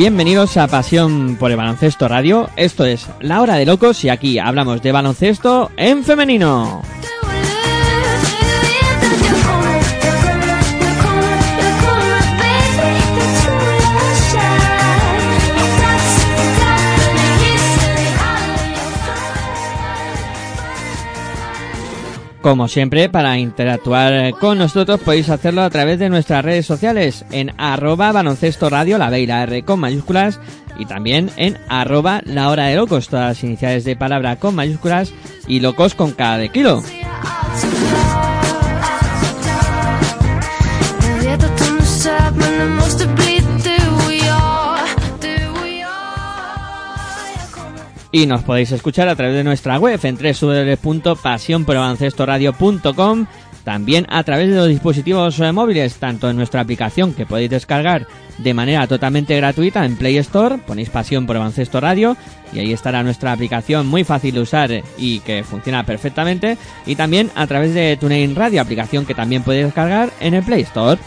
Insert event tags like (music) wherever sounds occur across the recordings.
bienvenidos a Pasión por el Baloncesto Radio. Esto es La Hora de Locos y aquí hablamos de baloncesto en femenino. Como siempre, para interactuar con nosotros podéis hacerlo a través de nuestras redes sociales en arroba baloncesto radio, la B y la R con mayúsculas, y también en arroba la hora de locos, todas las iniciales de palabra con mayúsculas y locos con cada de kilo. Y nos podéis escuchar a través de nuestra web en www.pasionprobaloncestoradio.com también a través de los dispositivos eh, móviles, tanto en nuestra aplicación que podéis descargar de manera totalmente gratuita en Play Store, ponéis Pasión por Baloncesto Radio y ahí estará nuestra aplicación muy fácil de usar y que funciona perfectamente, y también a través de TuneIn Radio, aplicación que también podéis descargar en el Play Store.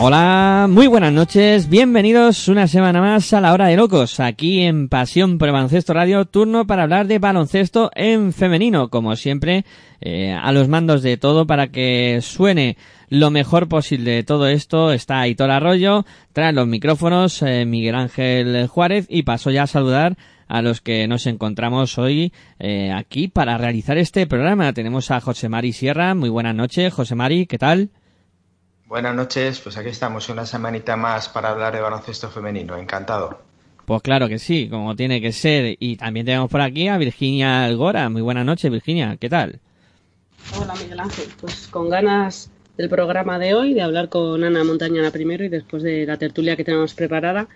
Hola, muy buenas noches, bienvenidos una semana más a la hora de locos, aquí en Pasión por Baloncesto Radio, turno para hablar de baloncesto en femenino, como siempre, eh, a los mandos de todo para que suene lo mejor posible de todo esto, está Aitor Arroyo, tras los micrófonos, eh, Miguel Ángel Juárez, y paso ya a saludar a los que nos encontramos hoy eh, aquí para realizar este programa. Tenemos a José Mari Sierra, muy buenas noches, José Mari, ¿qué tal? Buenas noches, pues aquí estamos una semanita más para hablar de baloncesto femenino, encantado. Pues claro que sí, como tiene que ser. Y también tenemos por aquí a Virginia Algora. Muy buenas noches, Virginia. ¿Qué tal? Hola Miguel Ángel, pues con ganas del programa de hoy, de hablar con Ana Montañana primero y después de la tertulia que tenemos preparada,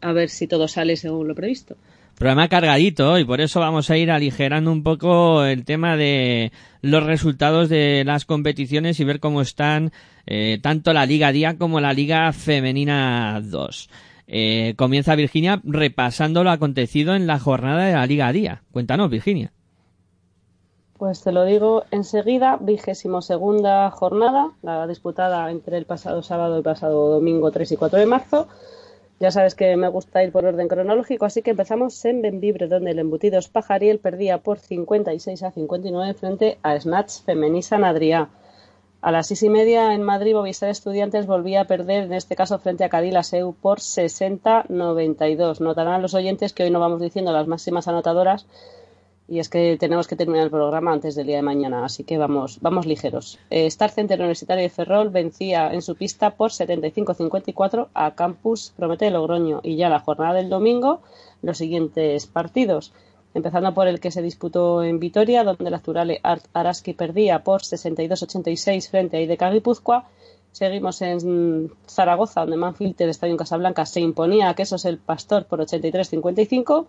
a ver si todo sale según lo previsto. Programa cargadito y por eso vamos a ir aligerando un poco el tema de los resultados de las competiciones y ver cómo están eh, tanto la Liga Día como la Liga Femenina 2. Eh, comienza Virginia repasando lo acontecido en la jornada de la Liga Día. Cuéntanos, Virginia. Pues te lo digo enseguida, vigésimo segunda jornada, la disputada entre el pasado sábado y el pasado domingo 3 y 4 de marzo. Ya sabes que me gusta ir por orden cronológico, así que empezamos en Benvibre, donde el embutidos Pajariel perdía por 56 a 59 frente a Snatch Femení San Adrià. A las seis y media en Madrid, Movistar Estudiantes volvía a perder, en este caso frente a Cadila Seu, por 60-92. Notarán los oyentes que hoy no vamos diciendo las máximas anotadoras y es que tenemos que terminar el programa antes del día de mañana, así que vamos, vamos ligeros. Eh, Star Center Universitario de Ferrol vencía en su pista por 75-54 a Campus Promete de Logroño y ya la jornada del domingo los siguientes partidos. Empezando por el que se disputó en Vitoria, donde el Azturale Art Araski perdía por 62-86 frente a IDK Guipúzcoa. Seguimos en Zaragoza, donde Manfield del Estadio en Casablanca se imponía a Quesos el Pastor por 83-55.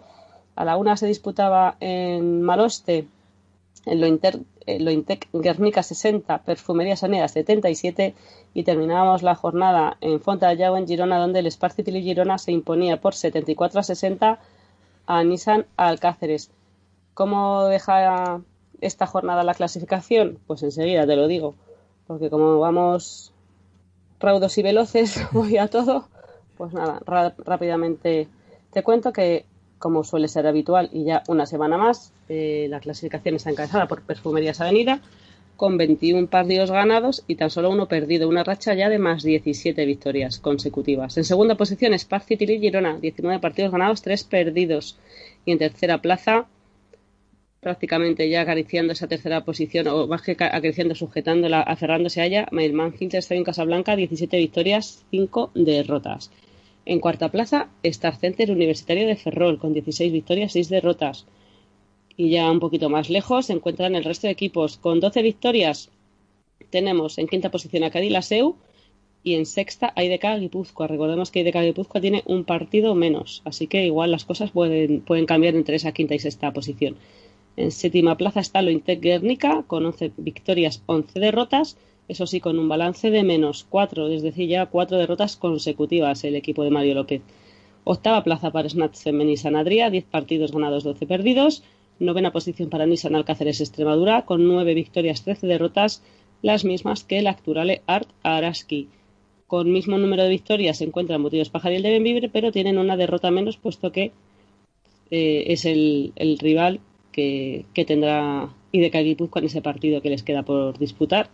A la una se disputaba en Maloste el Lointer- el Lointec Guernica 60, Perfumería Saneda 77 y terminábamos la jornada en Fontallao en Girona donde el Spark City Girona se imponía por 74 a 60 a Nissan Alcáceres. ¿Cómo deja esta jornada la clasificación? Pues enseguida te lo digo, porque como vamos raudos y veloces, (laughs) voy a todo, pues nada, rápidamente te cuento que como suele ser habitual y ya una semana más, eh, la clasificación está encabezada por Perfumerías Avenida con 21 partidos ganados y tan solo uno perdido, una racha ya de más 17 victorias consecutivas. En segunda posición, Spark City y Girona, 19 partidos ganados, 3 perdidos. Y en tercera plaza, prácticamente ya acariciando esa tercera posición, o más que ca- acariciando, sujetándola, aferrándose a ella, Mailman Hilter está en Casablanca, 17 victorias, 5 derrotas. En cuarta plaza, Star Center Universitario de Ferrol, con 16 victorias, 6 derrotas. Y ya un poquito más lejos se encuentran el resto de equipos. Con 12 victorias tenemos en quinta posición a Cadilaseu y en sexta a IDK Guipúzcoa. Recordemos que IDK Guipúzcoa tiene un partido menos, así que igual las cosas pueden, pueden cambiar entre esa quinta y sexta posición. En séptima plaza está Lointec Guernica con 11 victorias, 11 derrotas. Eso sí, con un balance de menos 4, es decir, ya 4 derrotas consecutivas el equipo de Mario López. Octava plaza para Snatch Femení Sanadría, 10 partidos ganados, 12 perdidos. Novena posición para Nissan Alcáceres Extremadura, con 9 victorias, 13 derrotas, las mismas que el Acturale Art Araski. Con mismo número de victorias se encuentran Motivos Pajariel de Benvibre, pero tienen una derrota menos, puesto que eh, es el, rival que, que tendrá IDK Guipúzcoa en ese partido que les queda por disputar,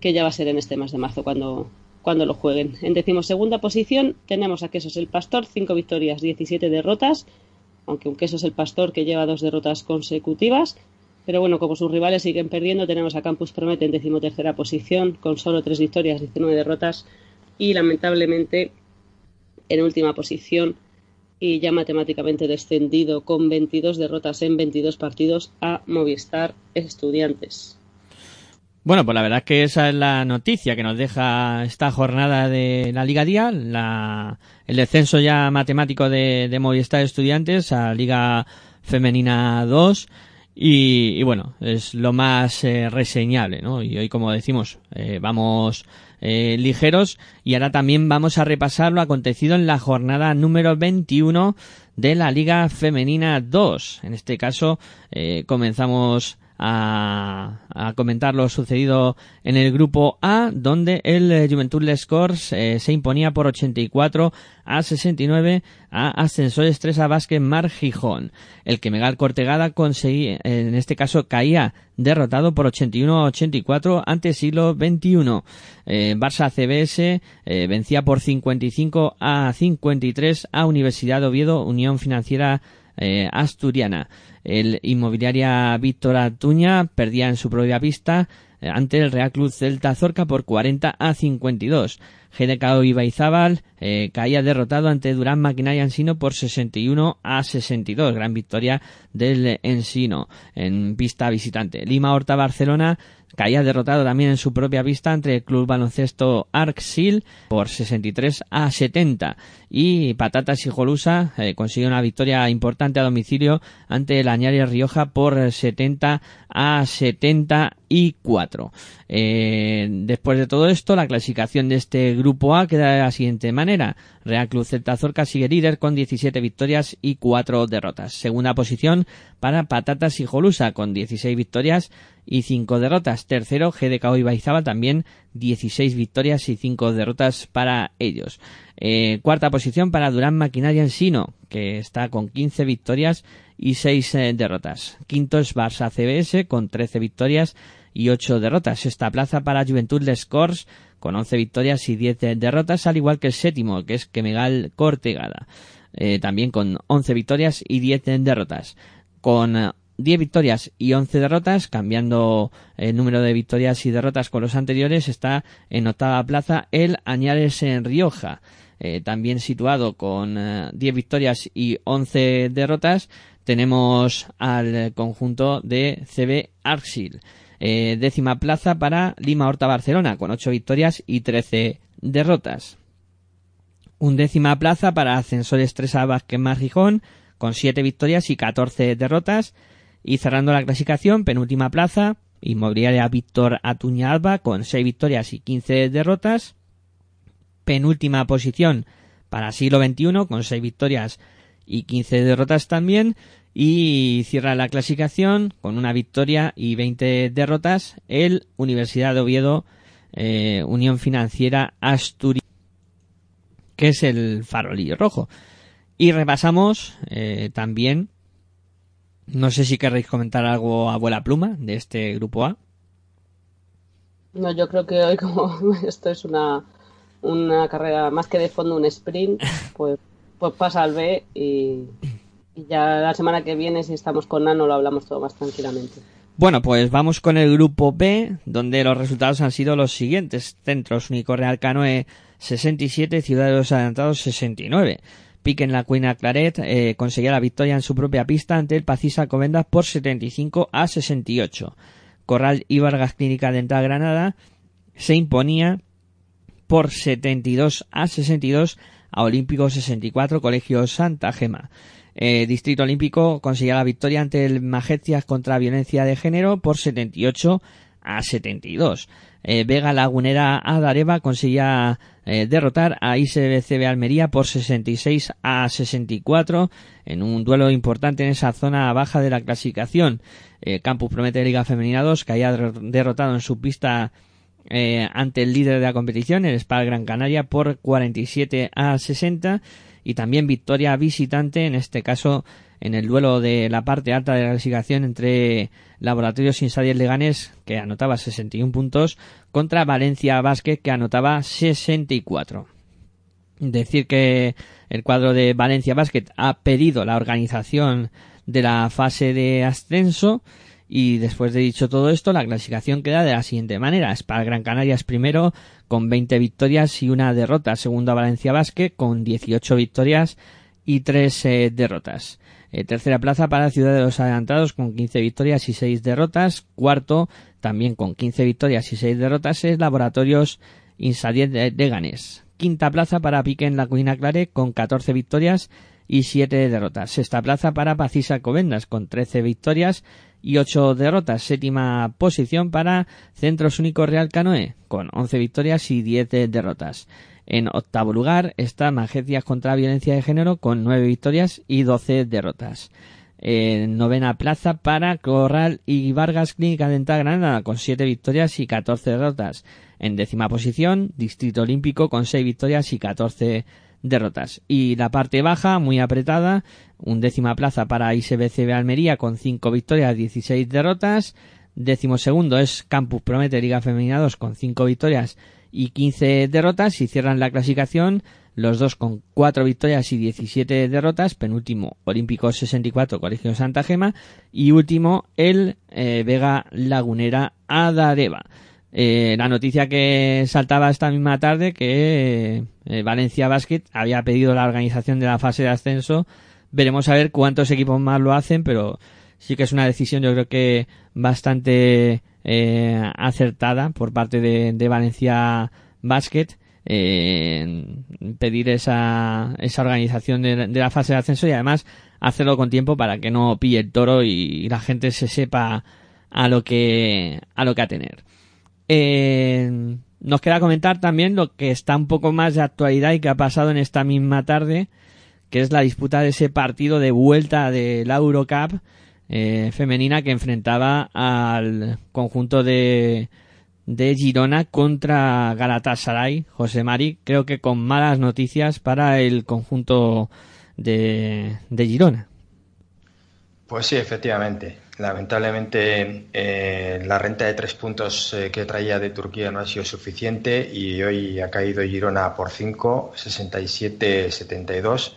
que ya va a ser en este mes de marzo cuando, cuando lo jueguen. En decimosegunda posición tenemos a Quesos el Pastor, 5 victorias, 17 derrotas, aunque un Quesos el Pastor que lleva dos derrotas consecutivas. Pero bueno, como sus rivales siguen perdiendo, tenemos a Campus Promete en decimotercera posición, con solo 3 victorias, 19 derrotas, y lamentablemente en última posición y ya matemáticamente descendido con 22 derrotas en 22 partidos a Movistar Estudiantes. Bueno, pues la verdad es que esa es la noticia que nos deja esta jornada de la Liga Día, la, el descenso ya matemático de, de Movistar Estudiantes a Liga Femenina 2 y, bueno, es lo más eh, reseñable, ¿no? Y hoy, como decimos, eh, vamos eh, ligeros y ahora también vamos a repasar lo acontecido en la jornada número 21 de la Liga Femenina 2. En este caso, eh, comenzamos a, comentar lo sucedido en el grupo A, donde el eh, Juventud Les Corts eh, se imponía por 84 a 69 a Ascensores 3 a Vázquez Mar Gijón. El que Megal Cortegada conseguía, en este caso caía derrotado por 81 a 84 ante siglo XXI. Eh, Barça CBS eh, vencía por 55 a 53 a Universidad de Oviedo Unión Financiera eh, Asturiana. El Inmobiliaria Víctor Atuña perdía en su propia pista eh, ante el Real Club Celta Zorca por 40 a 52. GDK Ibaizábal eh, caía derrotado ante Durán Maquinaria Ensino por 61 a 62. Gran victoria del Ensino en pista visitante. Lima Horta Barcelona caía derrotado también en su propia pista ante el club baloncesto Arcsil por 63 a 70 y Patatas y Jolusa eh, consiguió una victoria importante a domicilio ante el Añares Rioja por 70 a 74 eh, después de todo esto la clasificación de este grupo A queda de la siguiente manera Real Club Celta Zorca sigue líder con 17 victorias y 4 derrotas segunda posición para Patatas y Jolusa con 16 victorias y 5 derrotas. Tercero, GDK Ibaizaba también 16 victorias y 5 derrotas para ellos. Eh, cuarta posición para Durán Maquinaria Ensino, que está con 15 victorias y 6 eh, derrotas. Quinto es Barça CBS con 13 victorias y 8 derrotas. Esta plaza para Juventud Les Corts con 11 victorias y 10 derrotas, al igual que el séptimo, que es Kemegal Cortegada. Eh, también con 11 victorias y 10 derrotas. Con 10 victorias y 11 derrotas, cambiando el número de victorias y derrotas con los anteriores, está en octava plaza el Añares en Rioja. Eh, también situado con eh, 10 victorias y 11 derrotas, tenemos al conjunto de CB Arxil. Eh, décima plaza para Lima Horta Barcelona, con 8 victorias y 13 derrotas. Undécima plaza para Ascensores 3 a Vázquez Gijón, con 7 victorias y 14 derrotas. Y cerrando la clasificación, penúltima plaza, Inmobiliaria Víctor Atuña Alba con 6 victorias y 15 derrotas. Penúltima posición para siglo XXI con 6 victorias y 15 derrotas también. Y cierra la clasificación con una victoria y 20 derrotas el Universidad de Oviedo eh, Unión Financiera Asturias, que es el farolillo rojo. Y repasamos eh, también, no sé si querréis comentar algo a vuela pluma de este grupo A. No, yo creo que hoy como (laughs) esto es una, una carrera más que de fondo, un sprint, (laughs) pues, pues pasa al B y, y ya la semana que viene si estamos con Nano lo hablamos todo más tranquilamente. Bueno, pues vamos con el grupo B, donde los resultados han sido los siguientes. Centros Único Real Canoe 67, Ciudad de los Adelantados 69. Pique en la Cuina Claret eh, conseguía la victoria en su propia pista ante el Pacisa Covendas por 75 a 68. Corral y Vargas Clínica Dental Granada se imponía por 72 a 62 a Olímpico 64 Colegio Santa Gema. Eh, Distrito Olímpico conseguía la victoria ante el Magecias contra violencia de género por 78 a 72. Eh, Vega Lagunera Adareva conseguía eh, derrotar a ISBCB Almería por 66 a 64 en un duelo importante en esa zona baja de la clasificación. Eh, Campus Promete Liga Femenina 2 que había derrotado en su pista ante el líder de la competición, el Spal Gran Canaria, por 47 a 60 y también victoria visitante, en este caso en el duelo de la parte alta de la clasificación entre Laboratorios Insadier Leganés, que anotaba 61 puntos, contra Valencia Basket, que anotaba 64. Decir que el cuadro de Valencia Basket ha pedido la organización de la fase de ascenso y después de dicho todo esto, la clasificación queda de la siguiente manera. Spal Gran Canaria es primero con 20 victorias y una derrota. Segundo Valencia Basket con 18 victorias y 3 eh, derrotas. Eh, tercera plaza para Ciudad de los Adelantados con 15 victorias y 6 derrotas. Cuarto, también con 15 victorias y 6 derrotas, es Laboratorios Insadiet de, de Ganes. Quinta plaza para Pique en la Cuina Clare con 14 victorias y 7 derrotas. Sexta plaza para Pacisa Covendas con 13 victorias y 8 derrotas. Séptima posición para Centros Único Real Canoe con 11 victorias y 10 derrotas. En octavo lugar está Magecias contra la Violencia de Género con 9 victorias y 12 derrotas. En novena plaza para Corral y Vargas Clínica Dental Granada con 7 victorias y 14 derrotas. En décima posición, Distrito Olímpico con 6 victorias y 14 derrotas. Y la parte baja, muy apretada, un décima plaza para ISBCB Almería con 5 victorias, 16 derrotas. Décimo segundo es Campus Promete Liga Femenina 2 con 5 victorias y 15 derrotas y cierran la clasificación los dos con 4 victorias y 17 derrotas, penúltimo Olímpico 64 Colegio Santa Gema y último el eh, Vega Lagunera Adareva. Eh, la noticia que saltaba esta misma tarde que eh, Valencia Basket había pedido la organización de la fase de ascenso. Veremos a ver cuántos equipos más lo hacen, pero sí que es una decisión yo creo que bastante eh, acertada por parte de, Valencia Basket. eh, pedir esa, esa organización de, de la fase de ascenso y además hacerlo con tiempo para que no pille el toro y, y la gente se sepa a lo que a lo que atener. Eh, nos queda comentar también lo que está un poco más de actualidad y que ha pasado en esta misma tarde, que es la disputa de ese partido de vuelta de la Eurocup eh, femenina que enfrentaba al conjunto de, de Girona contra Galatasaray. José Mari, creo que con malas noticias para el conjunto de, de Girona. Pues sí, efectivamente. Lamentablemente eh, la renta de tres puntos eh, que traía de Turquía no ha sido suficiente y hoy ha caído Girona por 5, 67-72.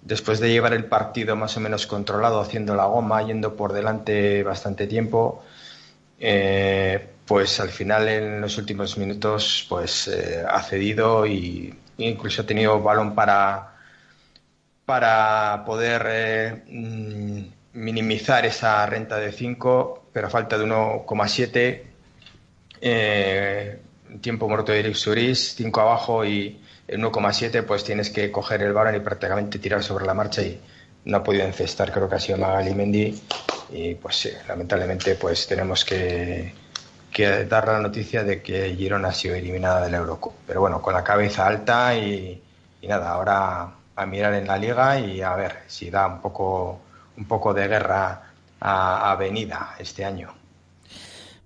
Después de llevar el partido más o menos controlado, haciendo la goma, yendo por delante bastante tiempo, eh, pues al final en los últimos minutos pues ha cedido y incluso ha tenido balón para, para poder mm, minimizar esa renta de 5, pero falta de 1,7. Eh, tiempo muerto de Eric Suris, 5 abajo y el 1,7, pues tienes que coger el balón y prácticamente tirar sobre la marcha y, no ha podido encestar, creo que ha sido Magali Mendy. Y pues sí, lamentablemente pues tenemos que, que dar la noticia de que Girona ha sido eliminada del Eurocup. Pero bueno, con la cabeza alta y, y nada, ahora a mirar en la liga y a ver si da un poco, un poco de guerra a, a Avenida este año.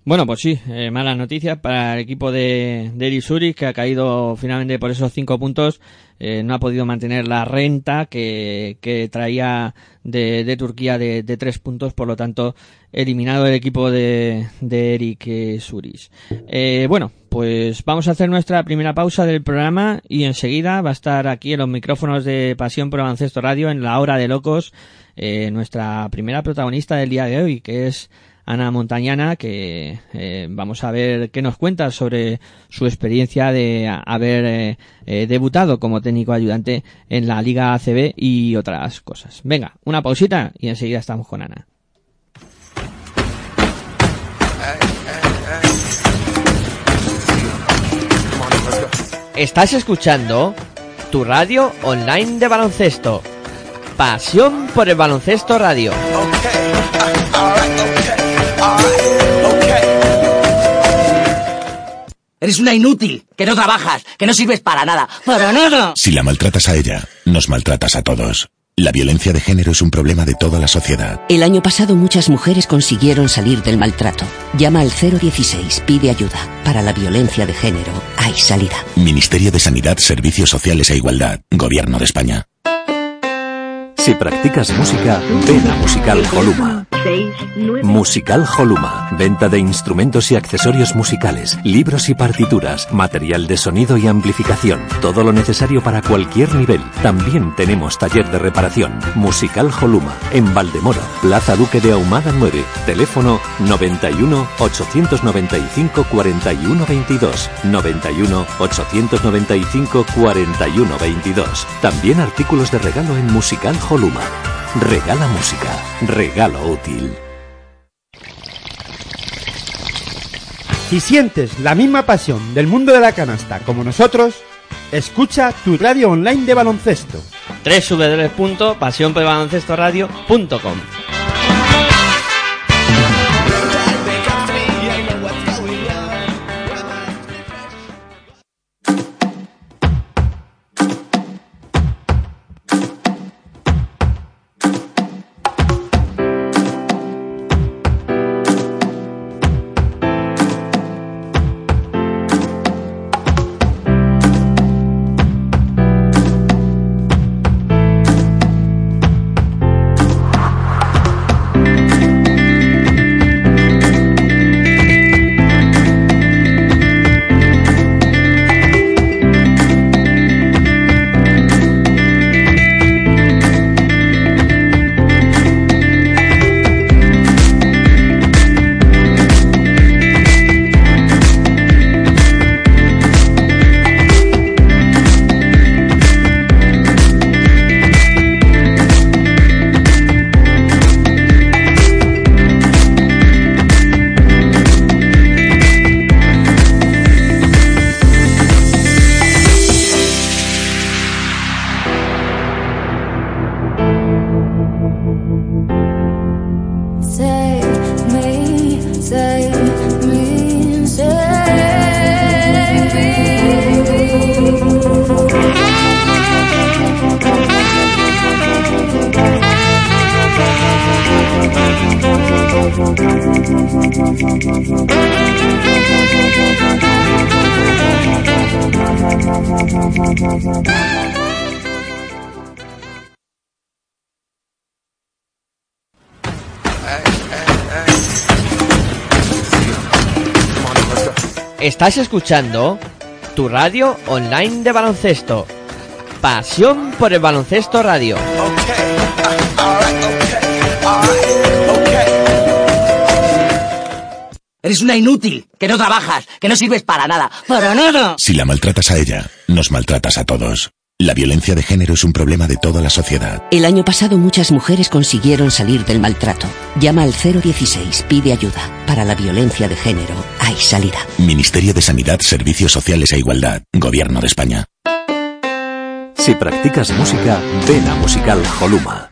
Bueno, pues sí, eh, malas noticias para el equipo de, de Eri Zurich, que ha caído finalmente por esos cinco puntos. Eh, no ha podido mantener la renta que, que traía de, de Turquía de, de tres puntos, por lo tanto, eliminado el equipo de, de Eric Zurich. Eh, bueno, pues vamos a hacer nuestra primera pausa del programa y enseguida va a estar aquí en los micrófonos de Pasión por Baloncesto Radio en la hora de locos eh, nuestra primera protagonista del día de hoy, que es Ana Montañana, que eh, vamos a ver qué nos cuenta sobre su experiencia de haber eh, eh, debutado como técnico ayudante en la Liga ACB y otras cosas. Venga, una pausita y enseguida estamos con Ana. Estás escuchando tu radio online de baloncesto. Pasión por el baloncesto radio. Eres una inútil, que no trabajas, que no sirves para nada. ¡Para nada! Si la maltratas a ella, nos maltratas a todos. La violencia de género es un problema de toda la sociedad. El año pasado muchas mujeres consiguieron salir del maltrato. Llama al 016, pide ayuda. Para la violencia de género hay salida. Ministerio de Sanidad, Servicios Sociales e Igualdad, Gobierno de España. Si practicas música, ven a Musical Holuma. Musical Holuma. Venta de instrumentos y accesorios musicales, libros y partituras, material de sonido y amplificación. Todo lo necesario para cualquier nivel. También tenemos taller de reparación. Musical Holuma. En Valdemoro, Plaza Duque de Ahumada 9. Teléfono 91 895 41 22. 91 895 41 22. También artículos de regalo en Musical Holuma. Regala música. Regalo útil. Si sientes la misma pasión del mundo de la canasta como nosotros, escucha tu radio online de baloncesto. www.pasionporbaloncestoradio.com Estás escuchando tu radio online de baloncesto. Pasión por el baloncesto radio. Eres una inútil, que no trabajas, que no sirves para nada. ¡Para nada! Si la maltratas a ella, nos maltratas a todos. La violencia de género es un problema de toda la sociedad. El año pasado muchas mujeres consiguieron salir del maltrato. Llama al 016, pide ayuda. Para la violencia de género hay salida. Ministerio de Sanidad, Servicios Sociales e Igualdad, Gobierno de España. Si practicas música, ven a Musical Holuma.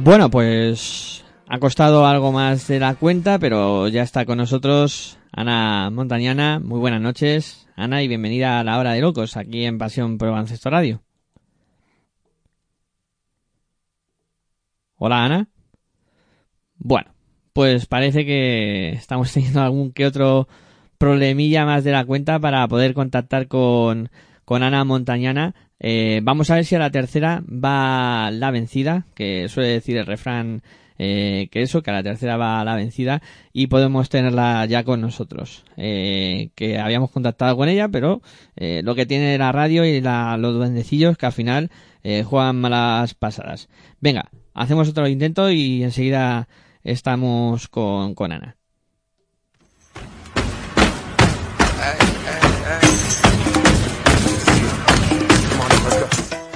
Bueno, pues ha costado algo más de la cuenta, pero ya está con nosotros Ana Montañana. Muy buenas noches, Ana, y bienvenida a la Hora de Locos, aquí en Pasión por Baloncesto Radio. Hola, Ana. Bueno, pues parece que estamos (laughs) teniendo algún que otro problemilla más de la cuenta para poder contactar con, con Ana Montañana. Eh, vamos a ver si a la tercera va la vencida, que suele decir el refrán eh, que eso, que a la tercera va la vencida y podemos tenerla ya con nosotros. Eh, que habíamos contactado con ella, pero eh, lo que tiene la radio y la, los duendecillos que al final eh, juegan malas pasadas. Venga, hacemos otro intento y enseguida estamos con, con Ana.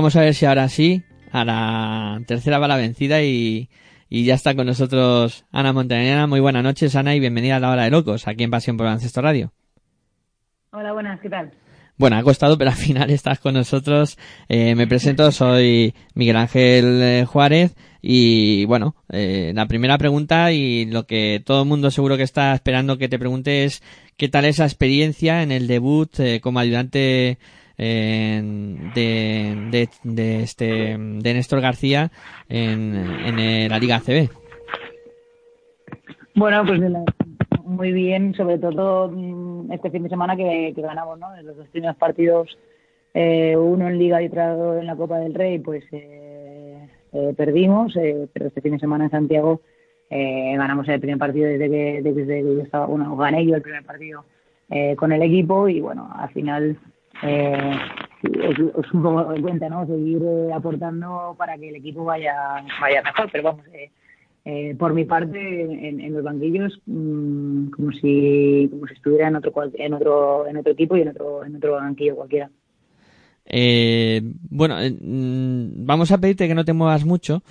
vamos a ver si ahora sí, a la tercera va la vencida y, y ya está con nosotros Ana Montañana. Muy buenas noches, Ana, y bienvenida a la Hora de Locos, aquí en Pasión por Baloncesto Radio. Hola, buenas, ¿qué tal? Bueno, ha costado, pero al final estás con nosotros. Eh, me presento, soy Miguel Ángel eh, Juárez y bueno, eh, la primera pregunta y lo que todo el mundo seguro que está esperando que te pregunte es qué tal esa experiencia en el debut eh, como ayudante eh, de, de, este de Néstor García en, en la Liga ACB. Bueno, pues muy bien, sobre todo mm, este fin de semana que, ganamos, ¿no? En los dos primeros partidos, eh, uno en Liga y otro en la Copa del Rey, pues eh, eh, perdimos, eh, pero este fin de semana en Santiago eh, ganamos el primer partido desde que, desde yo estaba, bueno, gané yo el primer partido eh, con el equipo y bueno, al final eh, os, os un poco de cuenta, ¿no? Seguir eh, aportando para que el equipo vaya, vaya mejor, pero vamos, eh, eh, por mi parte, en, en los banquillos, mm, como si como si estuviera en otro en otro en otro equipo y en otro en otro banquillo cualquiera. Eh, bueno, mm, vamos a pedirte que no te muevas mucho,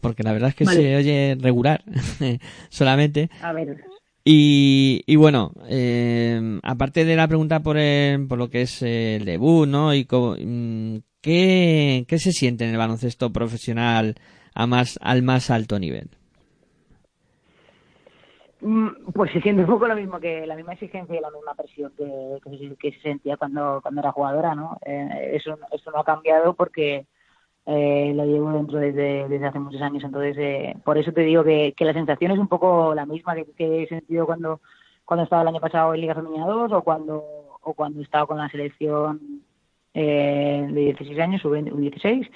porque la verdad es que Vale. se oye regular (laughs) solamente. A ver, Y, y bueno, eh, aparte de la pregunta por, el- por lo que es el debut, ¿no? Y cómo- mm, ¿qué, ¿qué se siente en el baloncesto profesional a más, al más alto nivel? Mm, Pues se siente un poco lo mismo que la misma exigencia y la misma presión que, que, se- que se sentía cuando, cuando era jugadora, ¿no? Eh, eso, eso no ha cambiado porque eh, lo llevo dentro desde, desde hace muchos años, entonces eh, por eso te digo que, que la sensación es un poco la misma que, he sentido cuando, cuando estaba el año pasado en Liga Femenina 2 o cuando, o cuando estaba con la selección eh, de 16 años, o 16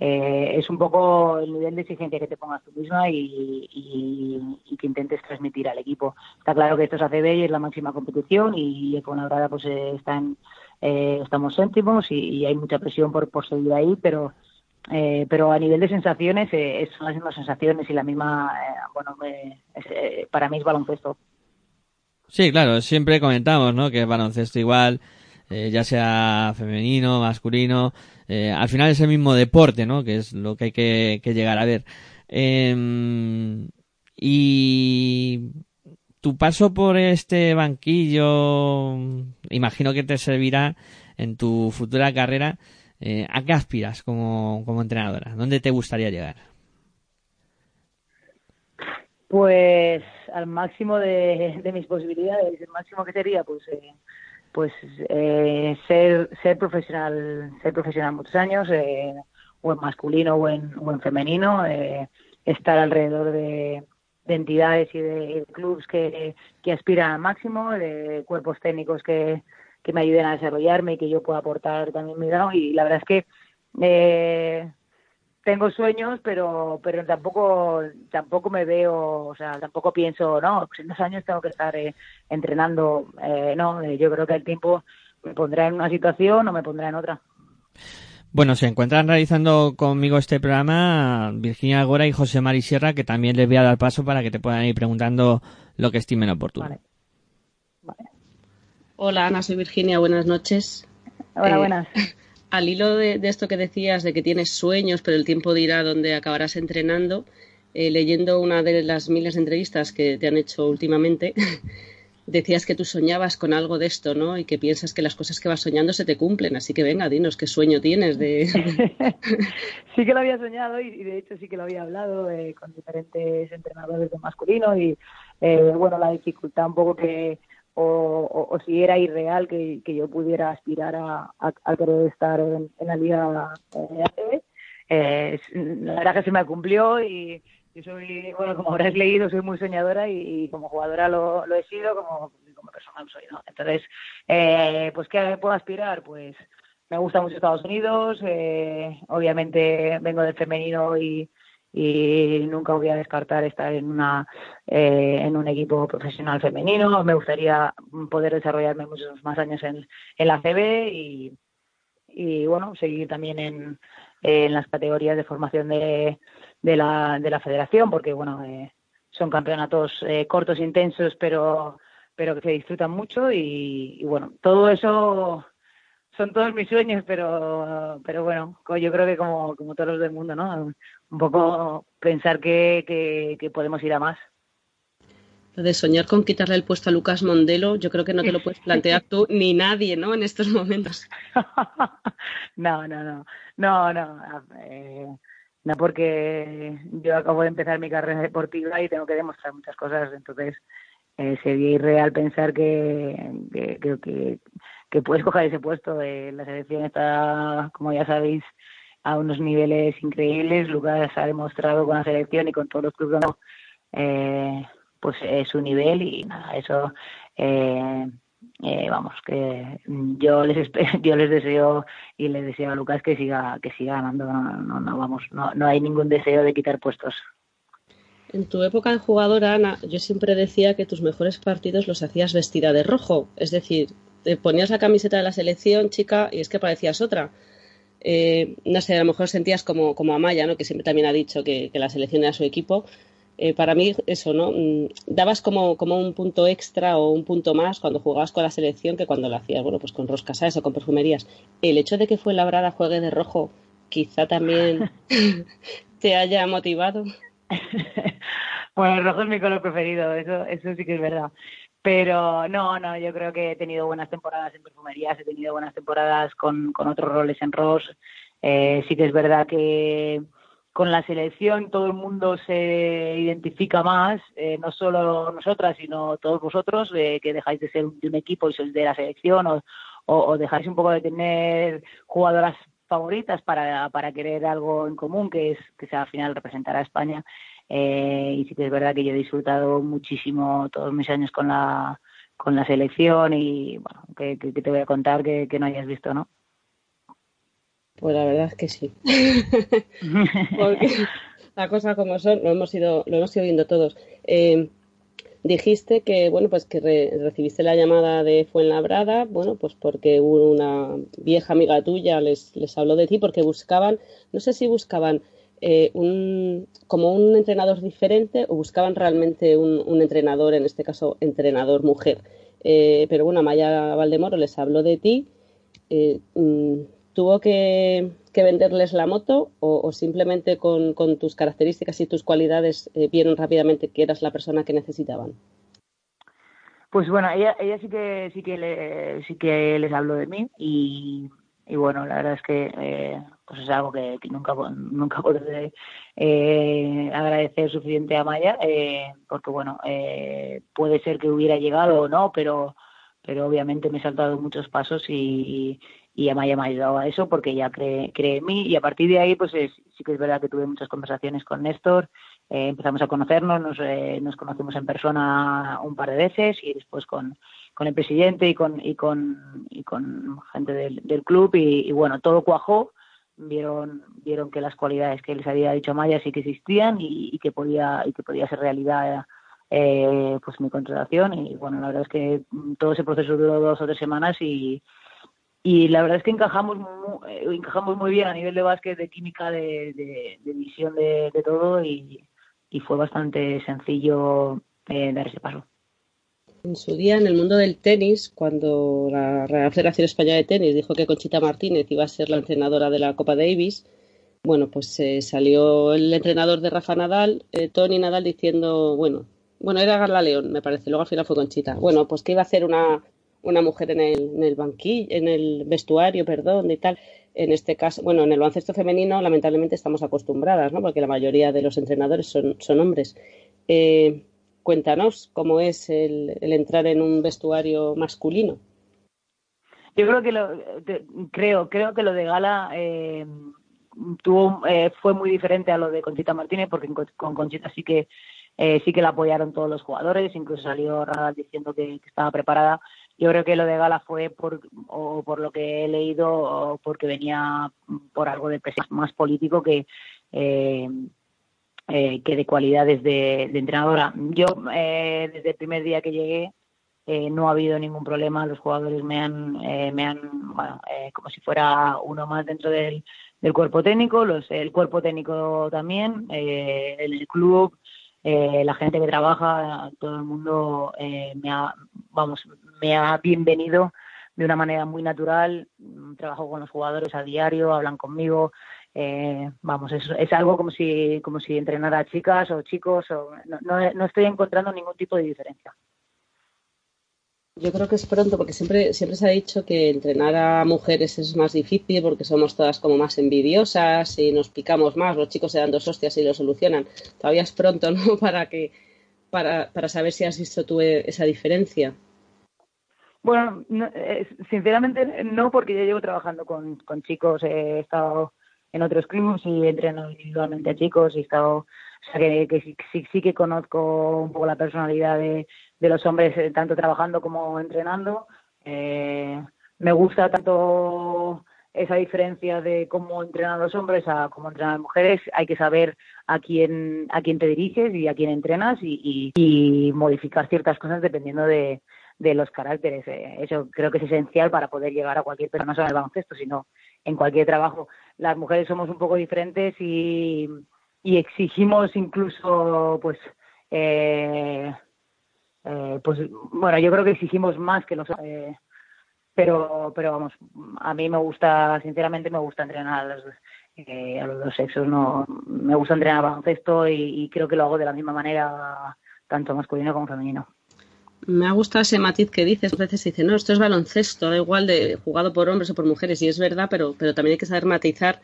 eh, es un poco el nivel de exigencia que te pongas tú misma y, que intentes transmitir al equipo. Está claro que esto es ACB y es la máxima competición y con la grada pues eh, están, eh, estamos céntimos y, y hay mucha presión por, por seguir ahí, pero eh, pero a nivel de sensaciones eh, es- son las mismas sensaciones y la misma, eh, bueno, es, eh, para mí es baloncesto. Sí, claro, siempre comentamos, ¿no? Que el baloncesto igual, eh, ya sea femenino, masculino, al final es el mismo deporte, ¿no? Que es lo que hay que, que llegar a ver. Eh, Y tu paso por este banquillo, imagino que te servirá en tu futura carrera. Eh, ¿A qué aspiras como, como entrenadora? ¿Dónde te gustaría llegar? Pues al máximo de, de mis posibilidades, el máximo que sería, pues, eh, pues eh, ser ser profesional, ser profesional muchos años, eh, o en masculino o en, o en femenino, eh, estar alrededor de, de entidades y de clubes que, que aspiran al máximo, de cuerpos técnicos que, que me ayuden a desarrollarme y que yo pueda aportar también mi grado. Y la verdad es que eh, tengo sueños, pero pero tampoco tampoco me veo, o sea, tampoco pienso, no, pues en dos años tengo que estar eh, entrenando. Eh, no, eh, yo creo que el tiempo me pondrá en una situación o me pondrá en otra. Bueno, se encuentran realizando conmigo este programa Virginia Gora y José Mari Sierra, que también les voy a dar paso para que te puedan ir preguntando lo que estimen oportuno. Vale. Hola Ana, soy Virginia, buenas noches. Hola, Eh, buenas. (laughs) Al hilo de, de esto que decías, de que tienes sueños, pero el tiempo dirá dónde acabarás entrenando, eh, leyendo una de las miles de entrevistas que te han hecho últimamente, (laughs) decías que tú soñabas con algo de esto, ¿no? Y que piensas que las cosas que vas soñando se te cumplen. Así que venga, dinos qué sueño tienes de... (laughs) sí que lo había soñado y, y de hecho sí que lo había hablado eh, con diferentes entrenadores de masculino y eh, bueno la dificultad un poco que o, si era irreal que, yo pudiera aspirar a, a, querer estar en, la liga eh, ACB. Eh, la verdad que se me cumplió y yo soy, bueno, como habrás leído, soy muy soñadora y, como jugadora lo, lo he sido, como, como persona lo soy, ¿no? Entonces, eh, pues ¿qué puedo aspirar? Pues me gusta mucho Estados Unidos, eh, obviamente vengo del femenino y, y nunca voy a descartar estar en una eh, en un equipo profesional femenino. Me gustaría poder desarrollarme muchos más años en, en la CB y, y bueno, seguir también en, en las categorías de formación de, de, la, de la federación, porque bueno, eh, son campeonatos eh, cortos, intensos, pero pero que se disfrutan mucho y, y bueno, todo eso son todos mis sueños, pero pero bueno, yo creo que como, como todos los del mundo, ¿no? Un poco pensar que, que, que podemos ir a más. Lo de soñar con quitarle el puesto a Lucas Mondelo, yo creo que no te lo puedes plantear tú ni nadie, ¿no? En estos momentos. (laughs) no, no, no, no, no, eh, no porque yo acabo de empezar mi carrera deportiva y tengo que demostrar muchas cosas, entonces eh, sería irreal pensar que, que, que, que, que puedes coger ese puesto. Eh, la selección está, como ya sabéis, a unos niveles increíbles. Lucas ha demostrado con la selección y con todos los clubes eh, pues eh, su nivel y nada, eso eh, eh, vamos que yo les (laughs) yo les deseo y les deseo a Lucas que siga que siga ganando no, no, no vamos no, no hay ningún deseo de quitar puestos En tu época de jugadora, Ana, yo siempre decía que tus mejores partidos los hacías vestida de rojo. Es decir, te ponías la camiseta de la selección, chica, y es que parecías otra. Eh, no sé, a lo mejor sentías como, como Amaya, ¿no? que siempre también ha dicho que, que la selección era su equipo. Eh, para mí, eso, ¿no? Mm, Dabas como, como un punto extra o un punto más cuando jugabas con la selección que cuando lo hacías, bueno, pues con roscasas o con perfumerías. El hecho de que fue labrada juegue de rojo, quizá también (laughs) (laughs) te haya motivado. (laughs) Bueno, el rojo es mi color preferido, eso, eso sí que es verdad. Pero no, no, yo creo que he tenido buenas temporadas en perfumerías, he tenido buenas temporadas con, con otros roles en ROS. Eh, sí que es verdad que con la selección todo el mundo se identifica más, eh, no solo nosotras, sino todos vosotros, eh, que dejáis de ser un, de un equipo y sois de la selección o, o, o dejáis un poco de tener jugadoras favoritas para, para querer algo en común, que es que sea al final representar a España. Eh, y sí que es verdad que yo he disfrutado muchísimo todos mis años con la con la selección y bueno, que, que, que te voy a contar que, que no hayas visto, ¿no? Pues la verdad es que sí. (laughs) Porque la cosa como son, lo hemos ido, lo hemos ido viendo todos. Eh, dijiste que, bueno, pues que re- recibiste la llamada de Fuenlabrada, bueno, pues porque una vieja amiga tuya les, les habló de ti, porque buscaban, no sé si buscaban eh, un, como un entrenador diferente o buscaban realmente un, un entrenador, en este caso entrenador mujer. Eh, pero bueno, Maya Valdemoro les habló de ti. Eh, mm, ¿tuvo que, venderles la moto o, simplemente con, con tus características y tus cualidades vieron rápidamente que eras la persona que necesitaban? Pues bueno, ella, ella sí que sí que le, sí que les habló de mí y, y bueno, la verdad es que eh, pues es algo que, nunca nunca podré eh, agradecer suficiente a Maya eh, porque bueno eh, puede ser que hubiera llegado o no, pero pero obviamente me he saltado muchos pasos y, y Amaya me ha ayudado a eso porque ella cree, cree en mí y a partir de ahí pues es, sí que es verdad que tuve muchas conversaciones con Néstor, eh, empezamos a conocernos, nos, nos conocimos en persona un par de veces y después con, con el presidente y con, y con, y con gente del, del club y, bueno, todo cuajó. Vieron vieron que las cualidades que les había dicho Maya sí que existían y, que podía y que podía ser realidad eh, pues mi contratación. Y bueno la verdad es que todo ese proceso duró dos o tres semanas y y la verdad es que encajamos muy, eh, encajamos muy bien a nivel de básquet de química de, de, de de, de todo y, y fue bastante sencillo eh, dar ese paso En su día, en el mundo del tenis, cuando la Real Federación Española de Tenis dijo que Conchita Martínez iba a ser la entrenadora de la Copa Davis, bueno, pues eh, salió el entrenador de Rafa Nadal, eh, Tony Nadal, diciendo, bueno, bueno, era Garla León, me parece, luego al final fue Conchita. Bueno, pues que iba a hacer una, una mujer en el, en el banquillo, en el vestuario, perdón, y tal. En este caso, bueno, en el baloncesto femenino, lamentablemente estamos acostumbradas, ¿no? Porque la mayoría de los entrenadores son, son hombres. Eh, cuéntanos cómo es el, entrar en un vestuario masculino. Yo creo que lo creo creo que lo de Gala eh, tuvo eh, fue muy diferente a lo de Conchita Martínez porque con, con Conchita sí que eh, sí que la apoyaron todos los jugadores, incluso salió Radal diciendo que, que, estaba preparada. Yo creo que lo de Gala fue por o por lo que he leído o porque venía por algo de más político que eh, eh, que de cualidades de, entrenadora. Yo, eh, desde el primer día que llegué, eh, no ha habido ningún problema. Los jugadores me han, eh, me han bueno, eh, como si fuera uno más dentro del, cuerpo técnico, los, el cuerpo técnico también, el club, la gente que trabaja, todo el mundo me ha, vamos, me ha bienvenido de una manera muy natural. Trabajo con los jugadores a diario, hablan conmigo, eh, vamos, es, es, algo como si, como si entrenara a chicas o chicos, o, no, no, no, estoy encontrando ningún tipo de diferencia. Yo creo que es pronto, porque siempre, siempre se ha dicho que entrenar a mujeres es más difícil porque somos todas como más envidiosas y nos picamos más, los chicos se dan dos hostias y lo solucionan. Todavía es pronto, ¿no? (laughs) Para que, para, para saber si has visto tú esa diferencia. Bueno, no, eh, sinceramente no, porque yo llevo trabajando con, con chicos, he estado en otros clubes y entreno individualmente a chicos y estado, o sea, que, que sí, sí, que conozco un poco la personalidad de, de los hombres, eh, tanto trabajando como entrenando. Eh, me gusta tanto esa diferencia de cómo entrenan los hombres a cómo entrenan las mujeres. Hay que saber a quién, a quién te diriges y a quién entrenas y, y, y modificar ciertas cosas dependiendo de, de los caracteres. Eh, eso creo que es esencial para poder llegar a cualquier persona, no solo en el baloncesto, sino en cualquier trabajo. Las mujeres somos un poco diferentes y, exigimos incluso, pues, eh, eh, pues, bueno, yo creo que exigimos más que los. Eh, pero, pero vamos, a mí me gusta, sinceramente, me gusta entrenar a los, eh, a los dos sexos. No, me gusta entrenar baloncesto y creo que lo hago de la misma manera, tanto masculino como femenino me ha gustado ese matiz que dices. A veces dice, no, esto es baloncesto, da igual de jugado por hombres o por mujeres, y es verdad, pero, pero también hay que saber matizar,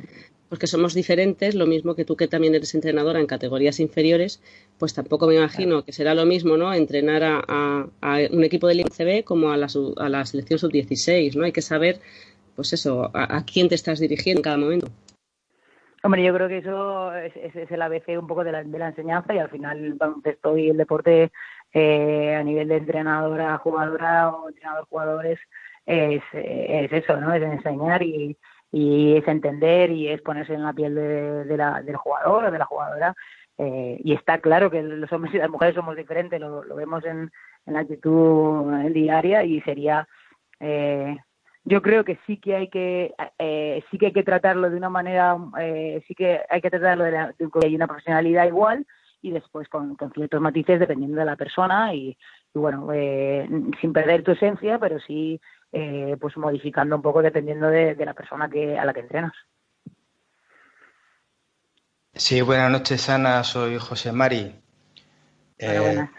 porque somos diferentes, lo mismo que tú que también eres entrenadora en categorías inferiores, pues tampoco me imagino que será lo mismo, ¿no? Entrenar a, a, a un equipo de Liga CB como a la, a la selección sub-16, ¿no? Hay que saber, pues eso, a, a, quién te estás dirigiendo en cada momento. Hombre, yo creo que eso es, es, es el ABC un poco de la, de la enseñanza y al final el baloncesto y el deporte eh, a nivel de entrenadora, jugadora o entrenador jugadores es, es eso, ¿no? Es enseñar y, y es entender y es ponerse en la piel de, la, del jugador o de la jugadora. Eh, y está claro que los hombres y las mujeres somos diferentes, lo, vemos en, en la actitud diaria y sería eh, yo creo que sí que hay que eh, sí que hay que tratarlo de una manera eh, sí que hay que tratarlo de, la, de una profesionalidad igual y después con, con ciertos matices dependiendo de la persona y, y bueno, eh, sin perder tu esencia, pero sí eh, pues modificando un poco dependiendo de, de la persona que a la que entrenas. Sí, buenas noches, Ana. Soy José Mari. Hola, buenas.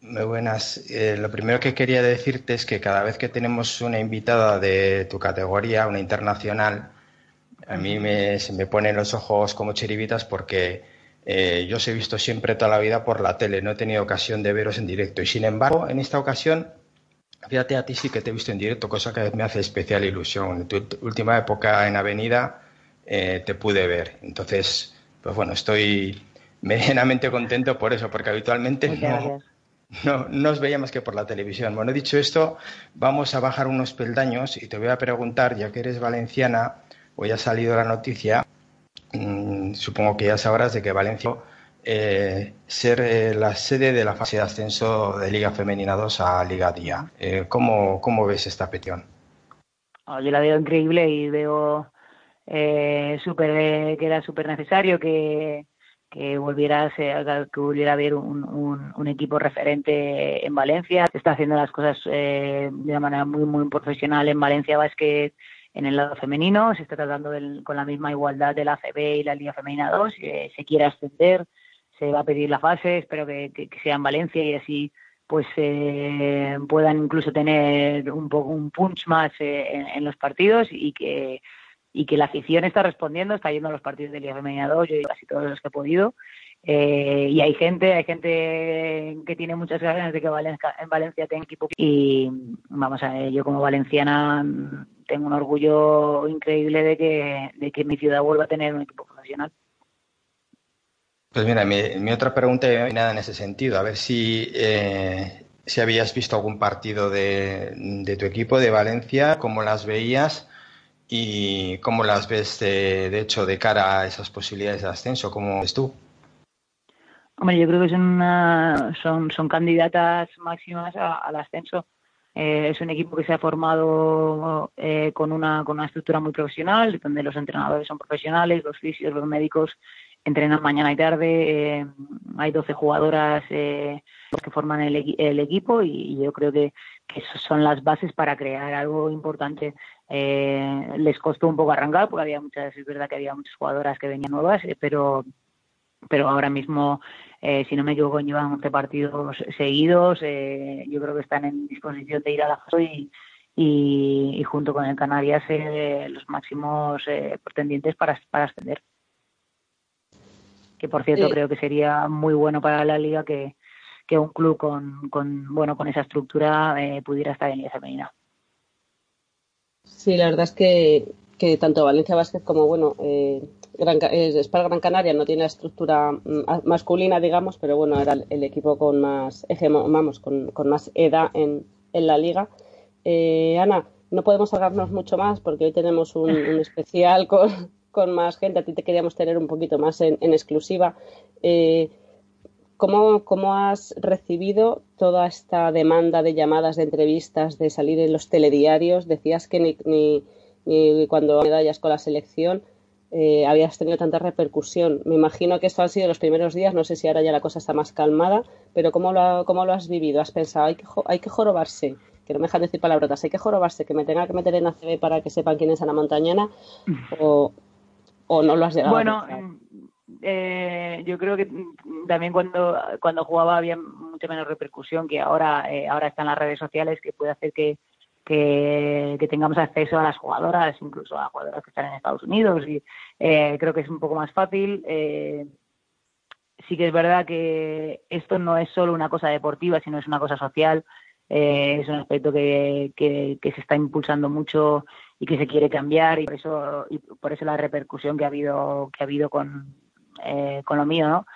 Muy buenas. Eh, lo primero que quería decirte es que cada vez que tenemos una invitada de tu categoría, una internacional, a mí me, se me ponen los ojos como chiribitas porque eh, yo os he visto siempre toda la vida por la tele, no he tenido ocasión de veros en directo. Y sin embargo, en esta ocasión, fíjate a ti sí que te he visto en directo, cosa que me hace especial ilusión. En tu última época en Avenida eh, te pude ver. Entonces, pues bueno, estoy medianamente contento por eso, porque habitualmente no, no, no os que por la televisión. Bueno, dicho esto, vamos a bajar unos peldaños y te voy a preguntar, ya que eres valenciana, hoy ha salido la noticia, supongo que ya sabrás de que Valencia eh, ser eh, la sede de la fase de ascenso de Liga Femenina 2 a Liga Día. Eh, ¿cómo, ¿Cómo ves esta petición? Ah, Yo la veo increíble y veo eh, súper eh, que era súper necesario que, que volviera a que volviera a haber un, un- equipo referente en Valencia. Está haciendo las cosas eh, de una manera muy muy profesional en Valencia Basket en el lado femenino. Se está tratando del- con la misma igualdad de la CB y la Liga Femenina 2. eh, se quiere ascender, se va a pedir la fase. Espero que, que- que sea en Valencia y así pues eh, puedan incluso tener un poco un punch más eh, en, los partidos y que y que la afición está respondiendo, está yendo a los partidos de Liga Femenina 2, yo casi todos los que he podido, eh, y hay gente, hay gente que tiene muchas ganas de que Valencia, en Valencia tenga equipo y vamos a ver, yo como valenciana tengo un orgullo increíble de que, de que mi ciudad vuelva a tener un equipo profesional. Pues mira, mi, mi otra pregunta nada en ese sentido, a ver si, eh, si habías visto algún partido de, de tu equipo de Valencia, cómo las veías y cómo las ves de, de hecho de cara a esas posibilidades de ascenso, ¿cómo ves tú? Hombre, yo creo que son, una- son, son candidatas máximas a- al ascenso. Eh, es un equipo que se ha formado eh, con, una, con una estructura muy profesional, donde los entrenadores son profesionales, los fisios, los médicos entrenan mañana y tarde. eh, hay 12 jugadoras eh, que forman el, el equipo y, y yo creo que, que son las bases para crear algo importante. Eh, les costó un poco arrancar porque había muchas, es verdad que había muchas jugadoras que venían nuevas, eh, pero pero ahora mismo, eh, si no me equivoco, llevan 11 partidos seguidos. eh, yo creo que están en disposición de ir a la y, y, y junto con el Canarias eh, los máximos eh, pretendientes para, para ascender. Que por cierto creo que sería muy bueno para la liga que, que un club con, con bueno con esa estructura pudiera estar en Liga Femenina. Sí, la verdad es que, que tanto Valencia Basket como, bueno, eh, Gran, Spar Gran Canaria no tiene la estructura mm, masculina, digamos, pero bueno, era el, el equipo con más, hegemo- vamos, con, con más edad en, en la liga. Eh, Ana, no podemos hablarnos mucho más porque hoy tenemos un, (laughs) un especial con, con más gente. A ti te queríamos tener un poquito más en, en exclusiva. Eh, ¿Cómo, ¿Cómo has recibido toda esta demanda de llamadas, de entrevistas, de salir en los telediarios? Decías que ni, ni, ni cuando medallas con la selección eh, habías tenido tanta repercusión. Me imagino que esto han sido los primeros días, no sé si ahora ya la cosa está más calmada, pero ¿cómo lo, ha- cómo lo has vivido? ¿Has pensado, hay que, hay que jorobarse? Que no me dejan decir palabrotas, hay que jorobarse, que me tenga que meter en ACB para que sepan quién es Ana Montañana, (laughs) o, o no lo has llegado Bueno, eh, yo creo que también cuando, cuando jugaba había mucha menos repercusión que ahora, eh, ahora están las redes sociales que puede hacer que, que, tengamos acceso a las jugadoras, incluso a jugadoras que están en Estados Unidos y eh, creo que es un poco más fácil. Eh, sí que es verdad que esto no es solo una cosa deportiva, sino es una cosa social. Eh, es un aspecto que, que, que se está impulsando mucho y que se quiere cambiar y por eso y por eso la repercusión que ha habido que ha habido con eh, con lo mío no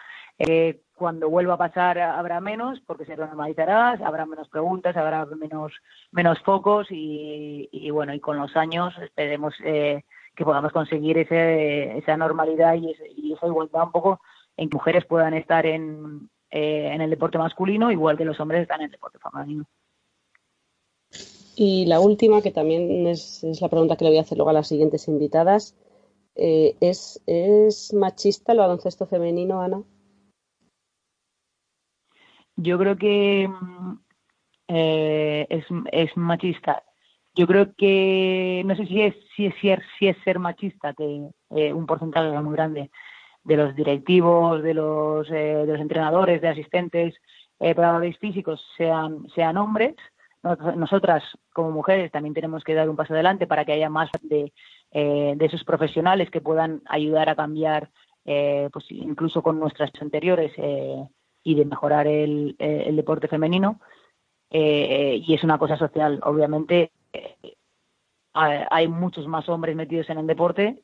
cuando vuelva a pasar habrá menos porque se normalizará habrá menos preguntas habrá menos menos focos y, y bueno y con los años esperemos eh, que podamos conseguir ese, esa normalidad y, ese- y esa igualdad un poco en que mujeres puedan estar en eh, en el deporte masculino igual que los hombres están en el deporte femenino Y la última, que también es, es la pregunta que le voy a hacer luego a las siguientes invitadas, eh, ¿es, ¿es machista el baloncesto femenino, Ana? Yo creo que mm, eh, es, es machista. yo creo que no sé si es si es si si es ser machista que eh, un porcentaje muy grande de los directivos de los eh, de los entrenadores de asistentes preparadores físicos sean sean hombres Nos- nosotras como mujeres también tenemos que dar un paso adelante para que haya más de de esos profesionales que puedan ayudar a cambiar pues incluso con nuestras anteriores eh, y de mejorar el, eh, deporte femenino eh, y es una cosa social. Obviamente eh, hay muchos más hombres metidos en el deporte.